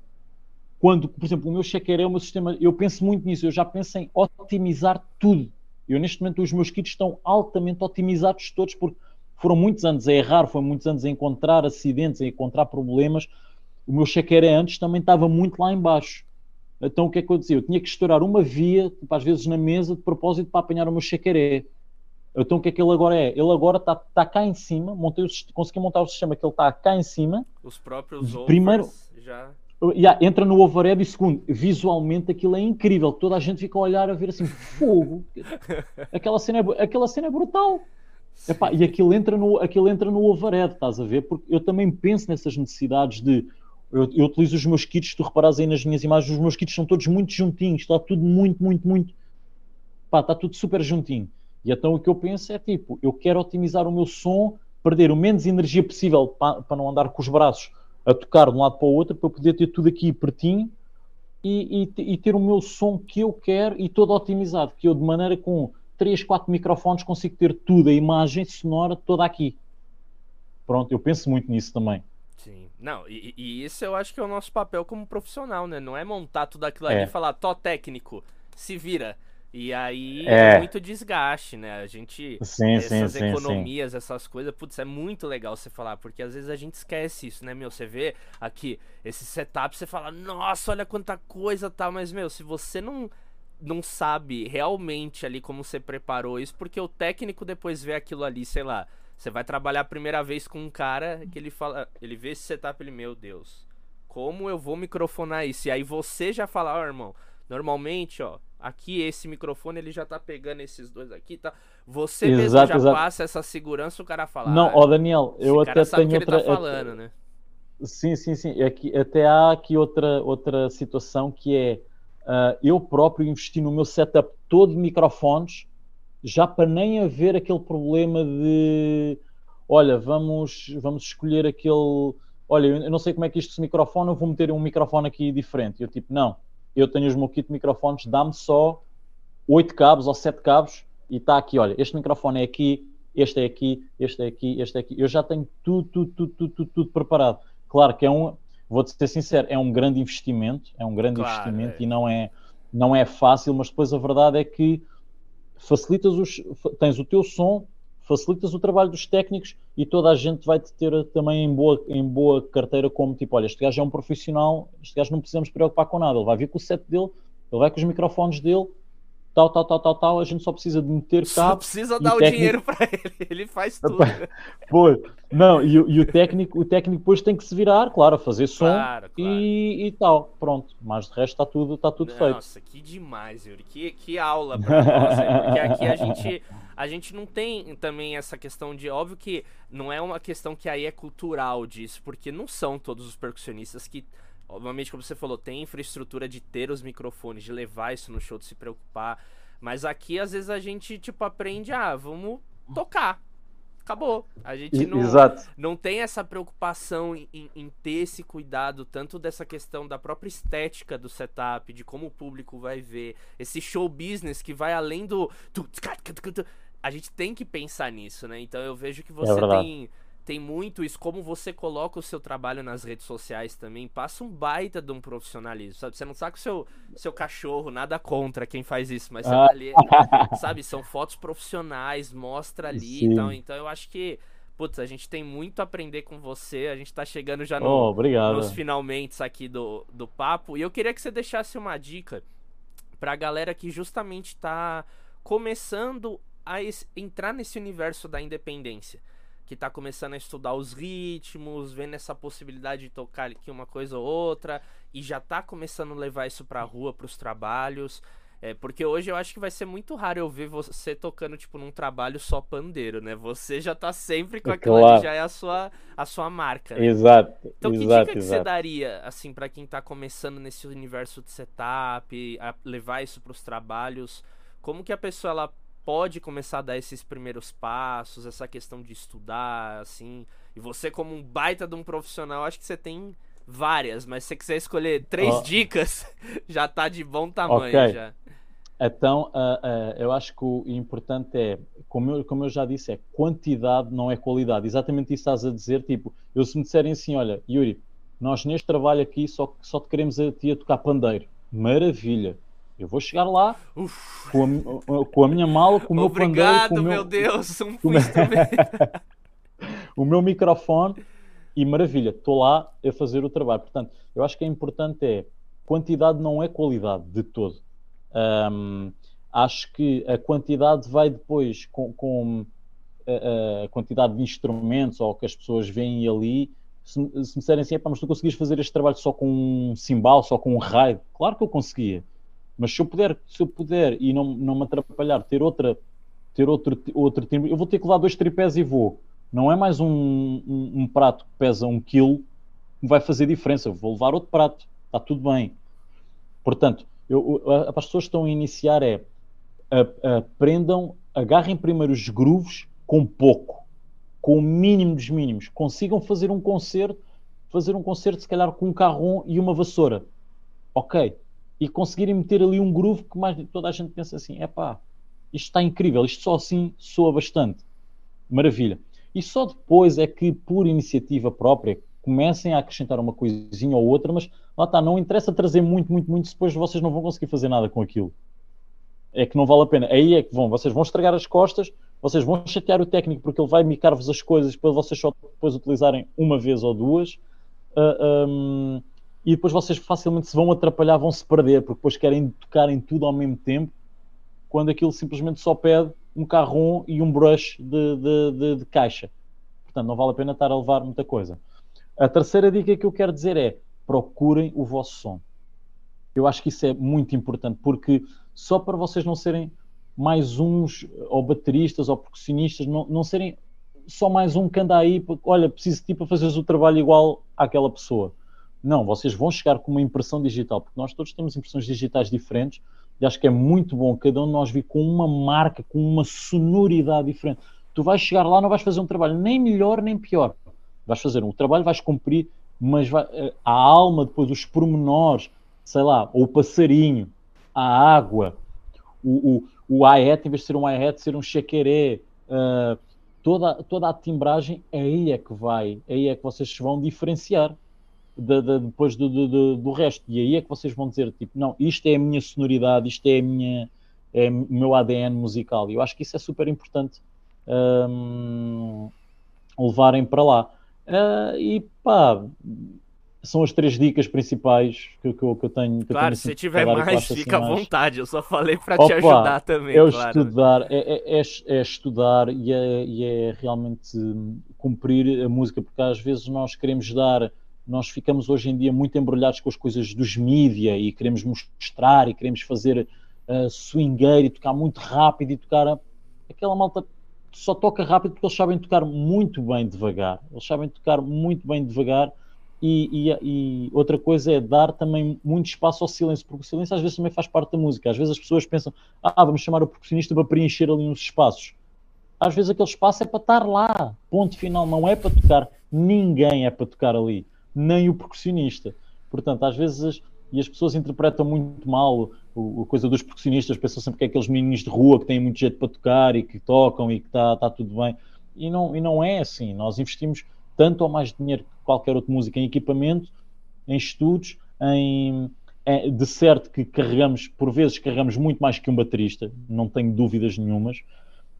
quando, por exemplo, o meu checker é o meu sistema, eu penso muito nisso, eu já penso em otimizar tudo. Eu neste momento os meus kits estão altamente otimizados todos porque foram muitos anos a errar, foram muitos anos a encontrar acidentes, a encontrar problemas. O meu checker antes também estava muito lá embaixo. Então o que é que eu dizia? Eu tinha que estourar uma via, tipo, às vezes na mesa, de propósito para apanhar o meu chequeré. Então o que é que ele agora é? Ele agora está tá cá em cima, montei o, consegui montar o sistema que ele está cá em cima, Os próprios Primeiro- já. Yeah, entra no overhead e segundo, visualmente aquilo é incrível, toda a gente fica a olhar a ver assim, fogo, aquela cena é, aquela cena é brutal. Epá, e aquilo entra, no, aquilo entra no overhead, estás a ver? Porque eu também penso nessas necessidades de. Eu, eu utilizo os meus kits, tu reparas aí nas minhas imagens, os meus kits são todos muito juntinhos, está tudo muito, muito, muito. Pá, está tudo super juntinho. E então o que eu penso é tipo, eu quero otimizar o meu som, perder o menos energia possível para, para não andar com os braços a tocar de um lado para o outro, para eu poder ter tudo aqui pertinho e, e, e ter o meu som que eu quero e todo otimizado, que eu de maneira com 3, 4 microfones consigo ter tudo, a imagem sonora toda aqui. Pronto, eu penso muito nisso também. Sim. Não, e, e isso eu acho que é o nosso papel como profissional, né? Não é montar tudo aquilo ali É. e falar, tó técnico, se vira. E aí É. é muito desgaste, né? A gente. Sim, sim, essas sim, sim. economias, essas coisas, putz, é muito legal você falar, porque às vezes a gente esquece isso, né, meu? Você vê aqui esse setup, você fala, nossa, olha quanta coisa tá, mas, meu, se você não, não sabe realmente ali como você preparou isso, porque o técnico depois vê aquilo ali, sei lá, você vai trabalhar a primeira vez com um cara que ele fala, ele vê esse setup, ele, meu Deus, como eu vou microfonar isso? E aí você já fala, ó, irmão, normalmente, ó, aqui esse microfone ele já tá pegando esses dois aqui, tá? Você mesmo Exato, já exato. passa essa segurança, o cara fala, Não, ah, ó Daniel, eu até tenho ele outra. tá falando, né? Sim, sim, sim. É que até há aqui outra, outra situação que é ah, eu próprio investi no meu setup todo de microfones, já para nem haver aquele problema de olha, vamos, vamos escolher aquele. Olha, eu não sei como é que isto se microfone, eu vou meter um microfone aqui diferente. Eu tipo, não, eu tenho os meus kit de microfones, dá-me só oito cabos ou sete cabos e está aqui, olha, este microfone é aqui, este é aqui, este é aqui, este é aqui. Eu já tenho tudo, tudo, tudo, tudo, tudo, tudo preparado. Claro que é um, vou-te ser sincero, é um grande investimento, é um grande Claro, investimento é. e não é, não é fácil, mas depois a verdade é que facilitas os, tens o teu som, facilitas o trabalho dos técnicos e toda a gente vai te ter também em boa, em boa carteira como tipo, olha, este gajo é um profissional, este gajo não precisamos preocupar com nada, ele vai vir com o set dele, ele vai com os microfones dele, tal, tal, tal, tal, tal, a gente só precisa de meter Só cabos precisa dar o técnico- dinheiro pra ele, (laughs) ele faz tudo. (laughs) Pô, não, e, o- e o técnico, o técnico depois tem que se virar, claro, a fazer som Claro, claro. E, e tal, pronto, mas de resto está tudo, está tudo feito. Nossa, que demais, Yuri. Que, que aula pra nós? Porque aqui a gente, (laughs) a gente não tem também essa questão de. Óbvio que não é uma questão que aí é cultural disso, porque não são todos os percussionistas que. Obviamente, como você falou, tem infraestrutura de ter os microfones, de levar isso no show, de se preocupar. Mas aqui, às vezes, a gente, tipo, aprende, ah, vamos tocar. Acabou. A gente não, Exato. não tem essa preocupação em, em- em ter esse cuidado, tanto dessa questão da própria estética do setup, de como o público vai ver, esse show business que vai além do. A gente tem que pensar nisso, né? Então eu vejo que você verdade. tem, tem muito isso, como você coloca o seu trabalho nas redes sociais também, passa um baita de um profissionalismo, sabe? Você não saca o seu, seu cachorro, nada contra quem faz isso, mas você Ah. tá ali, (laughs) sabe? São fotos profissionais, mostra ali Sim. e tal. Então eu acho que, putz, a gente tem muito a aprender com você. A gente tá chegando já no, Oh, nos finalmente aqui do, do papo. E eu queria que você deixasse uma dica pra galera que justamente tá começando a es- entrar nesse universo da independência. Que tá começando a estudar os ritmos, vendo essa possibilidade de tocar aqui uma coisa ou outra, e já tá começando a levar isso pra rua, pros trabalhos. É, porque hoje eu acho que vai ser muito raro eu ver você tocando, tipo, num trabalho só pandeiro, né? Você já tá sempre com aquela claro. que já é a sua, a sua marca. Né? Exato. Então, que exato, dica que você daria, assim, para quem tá começando nesse universo de setup, a levar isso pros trabalhos? Como que a pessoa, ela pode começar a dar esses primeiros passos, essa questão de estudar, assim? E você, como um baita de um profissional, acho que você tem várias, mas se você quiser escolher três oh. dicas, (laughs) já tá de bom tamanho okay. já. Então, uh, uh, eu acho que o importante é, como eu, como eu já disse, é quantidade, não é qualidade. Exatamente isso estás a dizer, tipo, eu se me disserem assim, olha, Yuri, nós neste trabalho aqui só, só te queremos a ti a tocar pandeiro. Maravilha. Eu vou chegar lá com a, com a, minha mala, com o meu Obrigado, pandeiro. Obrigado, meu Deus, um o, meu... (laughs) o meu microfone e maravilha, estou lá a fazer o trabalho. Portanto, eu acho que é importante é quantidade não é qualidade de todo. Um, acho que a quantidade vai depois com, com a, a, quantidade de instrumentos ou que as pessoas veem ali. Se, se me disserem assim, mas tu conseguias fazer este trabalho só com um cimbal, só com um raio, claro que eu conseguia. Mas se eu puder, se eu puder e não, não me atrapalhar, ter outra, ter outro, outro eu vou ter que levar dois tripés e vou. Não é mais um, um, um prato que pesa um quilo que vai fazer diferença. vou levar outro prato, está tudo bem. Portanto, eu, as pessoas que estão a iniciar é aprendam, agarrem primeiro os grooves com pouco, com o mínimo dos mínimos. Consigam fazer um concerto, fazer um concerto se calhar com um carrom e uma vassoura. Ok. E conseguirem meter ali um groove que mais toda a gente pensa assim, é pá, isto está incrível, isto só assim soa bastante. Maravilha. E só depois é que, por iniciativa própria, comecem a acrescentar uma coisinha ou outra, mas lá está, não interessa trazer muito, muito, muito, depois vocês não vão conseguir fazer nada com aquilo. É que não vale a pena. Aí é que vão, vocês vão estragar as costas, vocês vão chatear o técnico porque ele vai micar-vos as coisas para vocês só depois utilizarem uma vez ou duas. Uh, e depois vocês facilmente se vão atrapalhar, vão se perder, porque depois querem tocar em tudo ao mesmo tempo, quando aquilo simplesmente só pede um carrom e um brush de, de, de, de caixa. Portanto, não vale a pena estar a levar muita coisa. A terceira dica que eu quero dizer é procurem o vosso som. Eu acho que isso é muito importante, porque só para vocês não serem mais uns, ou bateristas, ou percussionistas, não, não serem só mais um que anda aí, olha, preciso de ti para fazeres o trabalho igual àquela pessoa. Não, vocês vão chegar com uma impressão digital, porque nós todos temos impressões digitais diferentes, e acho que é muito bom cada um de nós vir com uma marca, com uma sonoridade diferente. Tu vais chegar lá, não vais fazer um trabalho nem melhor nem pior. Vais fazer um trabalho, vais cumprir, mas vai, eh, a alma, depois os pormenores, sei lá, ou o passarinho, a água, o, o, o hi-hat, em vez de ser um hi-hat, ser um chequeré, uh, toda, toda a timbragem, aí é que vai, aí é que vocês vão diferenciar de, de, depois do, do, do, resto. E aí é que vocês vão dizer, tipo, não, isto é a minha sonoridade, isto é, a minha, é o meu ADN musical. E eu acho que isso é super importante um, levarem para lá. Uh, e pá, são as três dicas principais que, que, eu, que eu tenho. Que claro, eu tenho, se assim, tiver mais, fica à vontade. Eu só falei para te ajudar também. É claro. estudar, é, é, é, estudar e é, e é realmente cumprir a música, porque às vezes nós queremos dar nós ficamos hoje em dia muito embrulhados com as coisas dos mídia e queremos mostrar e queremos fazer uh, swingueiro e tocar muito rápido e tocar. Aquela malta só toca rápido porque eles sabem tocar muito bem devagar. Eles sabem tocar muito bem devagar. E, e, e, outra coisa é dar também muito espaço ao silêncio, porque o silêncio às vezes também faz parte da música. Às vezes as pessoas pensam, ah, vamos chamar o percussionista para preencher ali uns espaços. Às vezes aquele espaço é para estar lá, ponto final, não é para tocar. Ninguém é para tocar ali nem o percussionista. Portanto, às vezes, e as pessoas interpretam muito mal a coisa dos percussionistas, pensam sempre que é aqueles meninos de rua que têm muito jeito para tocar e que tocam e que está tá tudo bem. E não, e não é assim. Nós investimos tanto ou mais dinheiro que qualquer outro músico em equipamento, em estudos, em, é, de certo que carregamos, por vezes carregamos muito mais que um baterista, não tenho dúvidas nenhumas.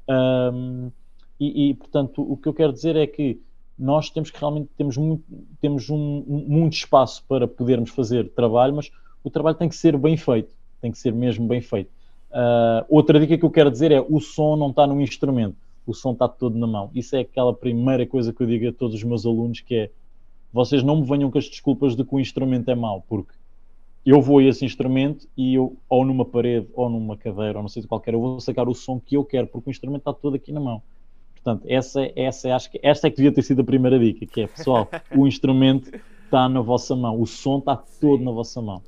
Um, e, e, portanto, o que eu quero dizer é que nós temos que realmente temos muito, temos um, muito espaço para podermos fazer trabalho, mas o trabalho tem que ser bem feito, tem que ser mesmo bem feito. Uh, outra dica que eu quero dizer é o som não está no instrumento, o som está todo na mão. Isso é aquela primeira coisa que eu digo a todos os meus alunos que é vocês não me venham com as desculpas de que o instrumento é mau, porque eu vou a esse instrumento e eu, ou numa parede, ou numa cadeira, ou não sei de qualquer, eu vou sacar o som que eu quero, porque o instrumento está todo aqui na mão. Portanto, essa, essa acho que esta é que devia ter sido a primeira dica, que é pessoal, o instrumento está na vossa mão, o som está todo na vossa mão.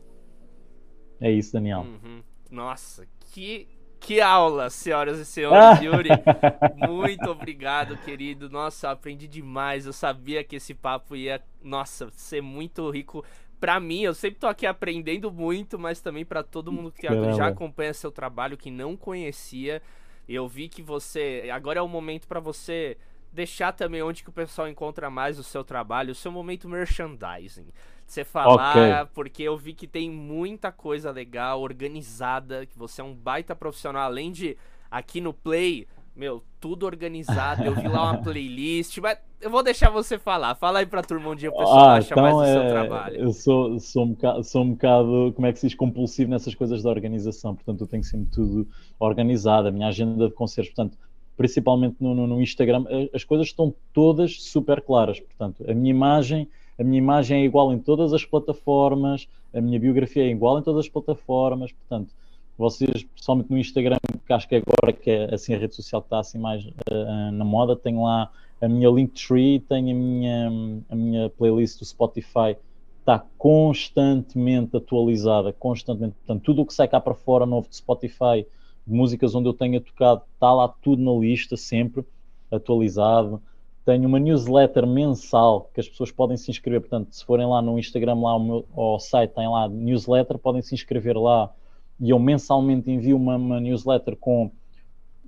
É isso, Daniel. Uhum. Nossa, que, que aula, senhoras e senhores. Yuri, (laughs) muito obrigado, querido. Nossa, aprendi demais. Eu sabia que esse papo ia, nossa, ser muito rico para mim, eu sempre tô aqui aprendendo muito, mas também para todo mundo que Caramba. já acompanha seu trabalho, que não conhecia. Eu vi que você. Agora é o momento para você deixar também onde que o pessoal encontra mais o seu trabalho, o seu momento merchandising. Você falar, okay. porque eu vi que tem muita coisa legal, organizada, que você é um baita profissional, além de aqui no Play meu, tudo organizado. Eu vi lá uma playlist, mas eu vou deixar você falar. Fala aí pra turma onde o pessoal ah, acha então mais o seu é... trabalho. Eu sou, sou, um bocado, sou um bocado, como é que se diz, compulsivo nessas coisas da organização. Portanto, eu tenho sempre tudo organizado, a minha agenda de concertos. Portanto, principalmente no, no, no Instagram, as coisas estão todas super claras. Portanto, a minha imagem. A minha imagem é igual em todas as plataformas, a minha biografia é igual em todas as plataformas, portanto, vocês, principalmente no Instagram, que acho que agora que é assim a rede social que está assim mais uh, na moda, tenho lá a minha Linktree, tenho a minha, a minha playlist do Spotify, está constantemente atualizada, constantemente. Portanto, tudo o que sai cá para fora novo de Spotify, de músicas onde eu tenha tocado, está lá tudo na lista, sempre atualizado. Tenho uma newsletter mensal que as pessoas podem se inscrever. Portanto, se forem lá no Instagram, lá ao, meu, ao site, tem lá newsletter, podem se inscrever lá e eu mensalmente envio uma, uma newsletter com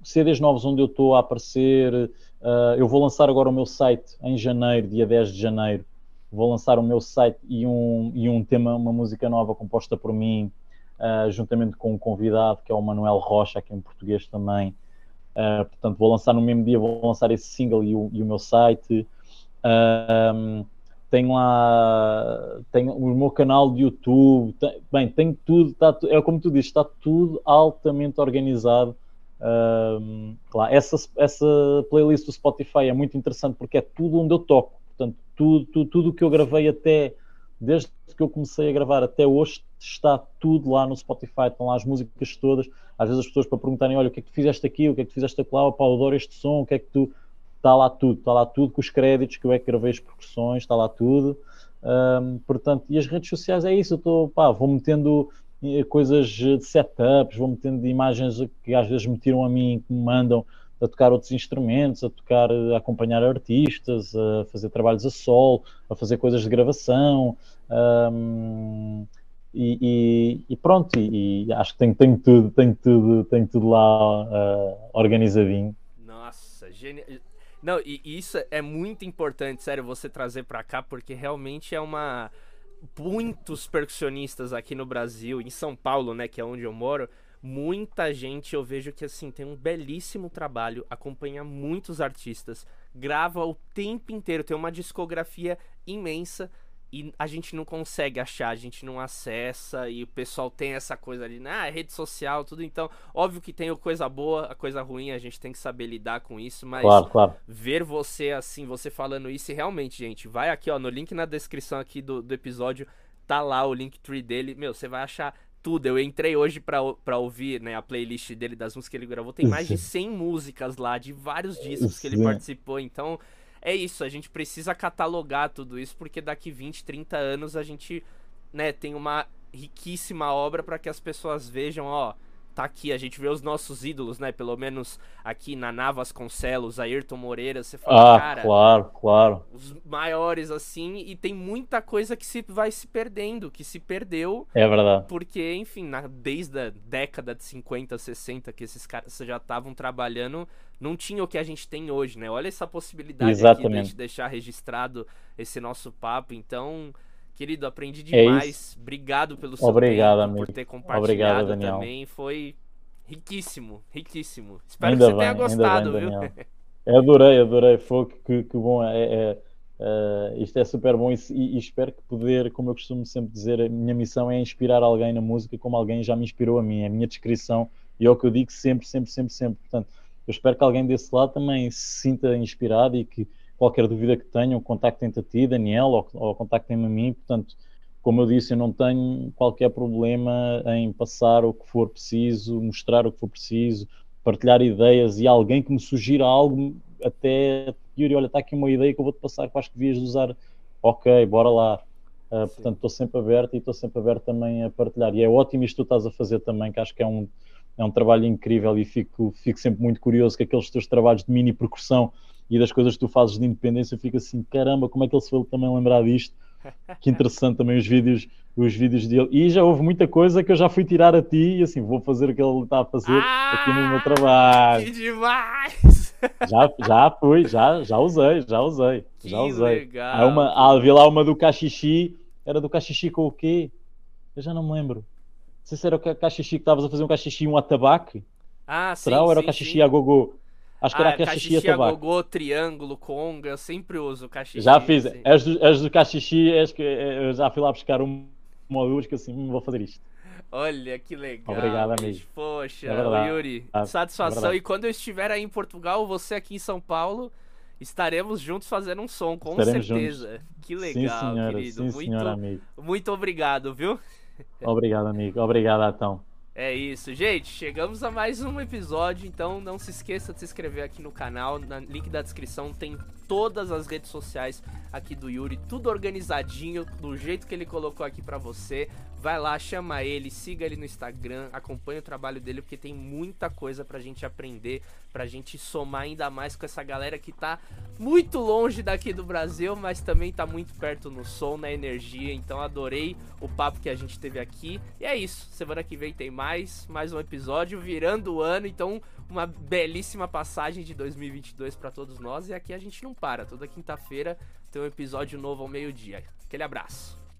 CDs novos onde eu estou a aparecer. Uh, eu vou lançar agora o meu site em janeiro, dia 10 de janeiro. Vou lançar o meu site e um, e um tema, uma música nova composta por mim, uh, juntamente com um convidado que é o Manuel Rocha, aqui em português também. Uh, portanto, vou lançar no mesmo dia, vou lançar esse single e o, e o meu site. Tenho lá tenho o meu canal de YouTube, tem, bem, tenho tudo, tá, é como tu dizes, está tudo altamente organizado. Um, claro, essa, essa playlist do Spotify é muito interessante porque é tudo onde eu toco, portanto, tudo, tudo, tudo que eu gravei até desde que eu comecei a gravar até hoje está tudo lá no Spotify, estão lá as músicas todas. Às vezes as pessoas para perguntarem: olha, o que é que tu fizeste aqui, o que é que tu fizeste lá, eu adoro este som, o que é que tu está lá tudo, está lá tudo com os créditos que eu é que gravei as percussões, está lá tudo. Um, portanto, e as redes sociais é isso, eu estou, pá, vou metendo eh, coisas de setups, vou metendo imagens que às vezes me tiram a mim, que me mandam a tocar outros instrumentos, a tocar, a acompanhar artistas, a fazer trabalhos a sol, a fazer coisas de gravação. Um, e, e, e, pronto, e, e, acho que tenho, tenho tudo, tenho tudo, tenho tudo lá uh, organizadinho. Nossa, genial. Não, e isso é muito importante, sério, você trazer para cá, porque realmente é uma. Muitos percussionistas aqui no Brasil, em São Paulo, né, que é onde eu moro, muita gente eu vejo que assim tem um belíssimo trabalho, acompanha muitos artistas, grava o tempo inteiro, tem uma discografia imensa e a gente não consegue achar, a gente não acessa e o pessoal tem essa coisa ali, né? Ah, rede social, tudo. Então, óbvio que tem a coisa boa, a coisa ruim, a gente tem que saber lidar com isso, mas claro, claro. ver você assim, você falando isso, e realmente, gente, vai aqui, ó, no link na descrição aqui do, do episódio, tá lá o link tree dele, meu, você vai achar tudo. Eu entrei hoje pra, pra ouvir né, a playlist dele das músicas que ele gravou. Tem mais de (laughs) 100 músicas lá, de vários discos que ele participou. Então, é isso, a gente precisa catalogar tudo isso, porque daqui 20, 30 anos a gente, né, tem uma riquíssima obra para que as pessoas vejam, ó, tá aqui, a gente vê os nossos ídolos, né? Pelo menos aqui na Navas Concelos, Ayrton Moreira, você fala, ah, cara. Claro, claro. Os maiores, assim, e tem muita coisa que se vai se perdendo, que se perdeu. É verdade. Porque, enfim, na, desde a década de 50, 60, que esses caras já estavam trabalhando, não tinha o que a gente tem hoje, né? Olha essa possibilidade Exatamente. aqui de deixar registrado esse nosso papo, então. Querido, aprendi é demais. É Obrigado pelo seu Obrigado, tempo, amigo. por ter compartilhado Obrigado, Daniel. também. Foi riquíssimo, riquíssimo. Espero ainda que você bem, tenha gostado, bem, viu? Eu adorei, adorei. Foi que, que bom. É, é, é, isto é super bom e, e, espero que poder, como eu costumo sempre dizer, a minha missão é inspirar alguém na música como alguém já me inspirou a mim. É a minha descrição e é o que eu digo sempre, sempre, sempre, sempre. Portanto, eu espero que alguém desse lado também se sinta inspirado e que qualquer dúvida que tenham, contactem-te a ti, Daniel, ou, ou contactem-me a mim. Portanto, como eu disse, eu não tenho qualquer problema em passar o que for preciso, mostrar o que for preciso, partilhar ideias e alguém que me sugira algo, até Yuri, olha, está aqui uma ideia que eu vou-te passar que acho que devias usar. Ok, bora lá. Uh, portanto, estou sempre aberto e estou sempre aberto também a partilhar. E é ótimo isto que tu estás a fazer também, que acho que é um, é um trabalho incrível e fico, fico sempre muito curioso que aqueles teus trabalhos de mini percussão e das coisas que tu fazes de independência, fico assim, caramba, como é que ele se foi também lembrar disto? Que interessante também os vídeos, os vídeos dele. E já houve muita coisa que eu já fui tirar a ti e assim, vou fazer o que ele está a fazer ah, aqui no meu trabalho. Que demais! (laughs) Já, já fui, já, já usei, já usei. Que já usei. legal. Há uma, há, havia lá uma do Caxixi, era do Caxixi com o quê? Eu já não me lembro. Não sei se era o Caxixi que estavas a fazer um Caxixi e um atabaque. Ah, Será sim, ou era sim, o Caxixi sim. a gogô? Acho que ah, era a Caxixi a tabaco. gogô, triângulo, conga, eu sempre uso caxixi. Já fiz. assim. As do, as do Caxixi, as que, eu já fui lá buscar uma ou duas que assim, hum, vou fazer isto. Olha que legal. Obrigado, amigo. Poxa, É. Yuri, É satisfação. verdade. E quando eu estiver aí em Portugal, você aqui em São Paulo, estaremos juntos fazendo um som, com Estaremos certeza. Que legal, sim, senhora. querido. Sim, muito, senhora, muito obrigado, viu? Obrigado, amigo. Obrigado, Atão. É isso, gente. Chegamos a mais um episódio, então não se esqueça de se inscrever aqui no canal. No link da descrição tem todas as redes sociais aqui do Yuri, tudo organizadinho, do jeito que ele colocou aqui pra você. Vai lá, chama ele, siga ele no Instagram, acompanhe o trabalho dele, porque tem muita coisa pra gente aprender, pra gente somar ainda mais com essa galera que tá muito longe daqui do Brasil, mas também tá muito perto no som, na energia. Então adorei o papo que a gente teve aqui. E é isso. Semana que vem tem mais, mais um episódio virando o ano, então uma belíssima passagem de 2022 pra todos nós. E aqui a gente não para. Toda quinta-feira tem um episódio novo ao meio-dia. Aquele abraço.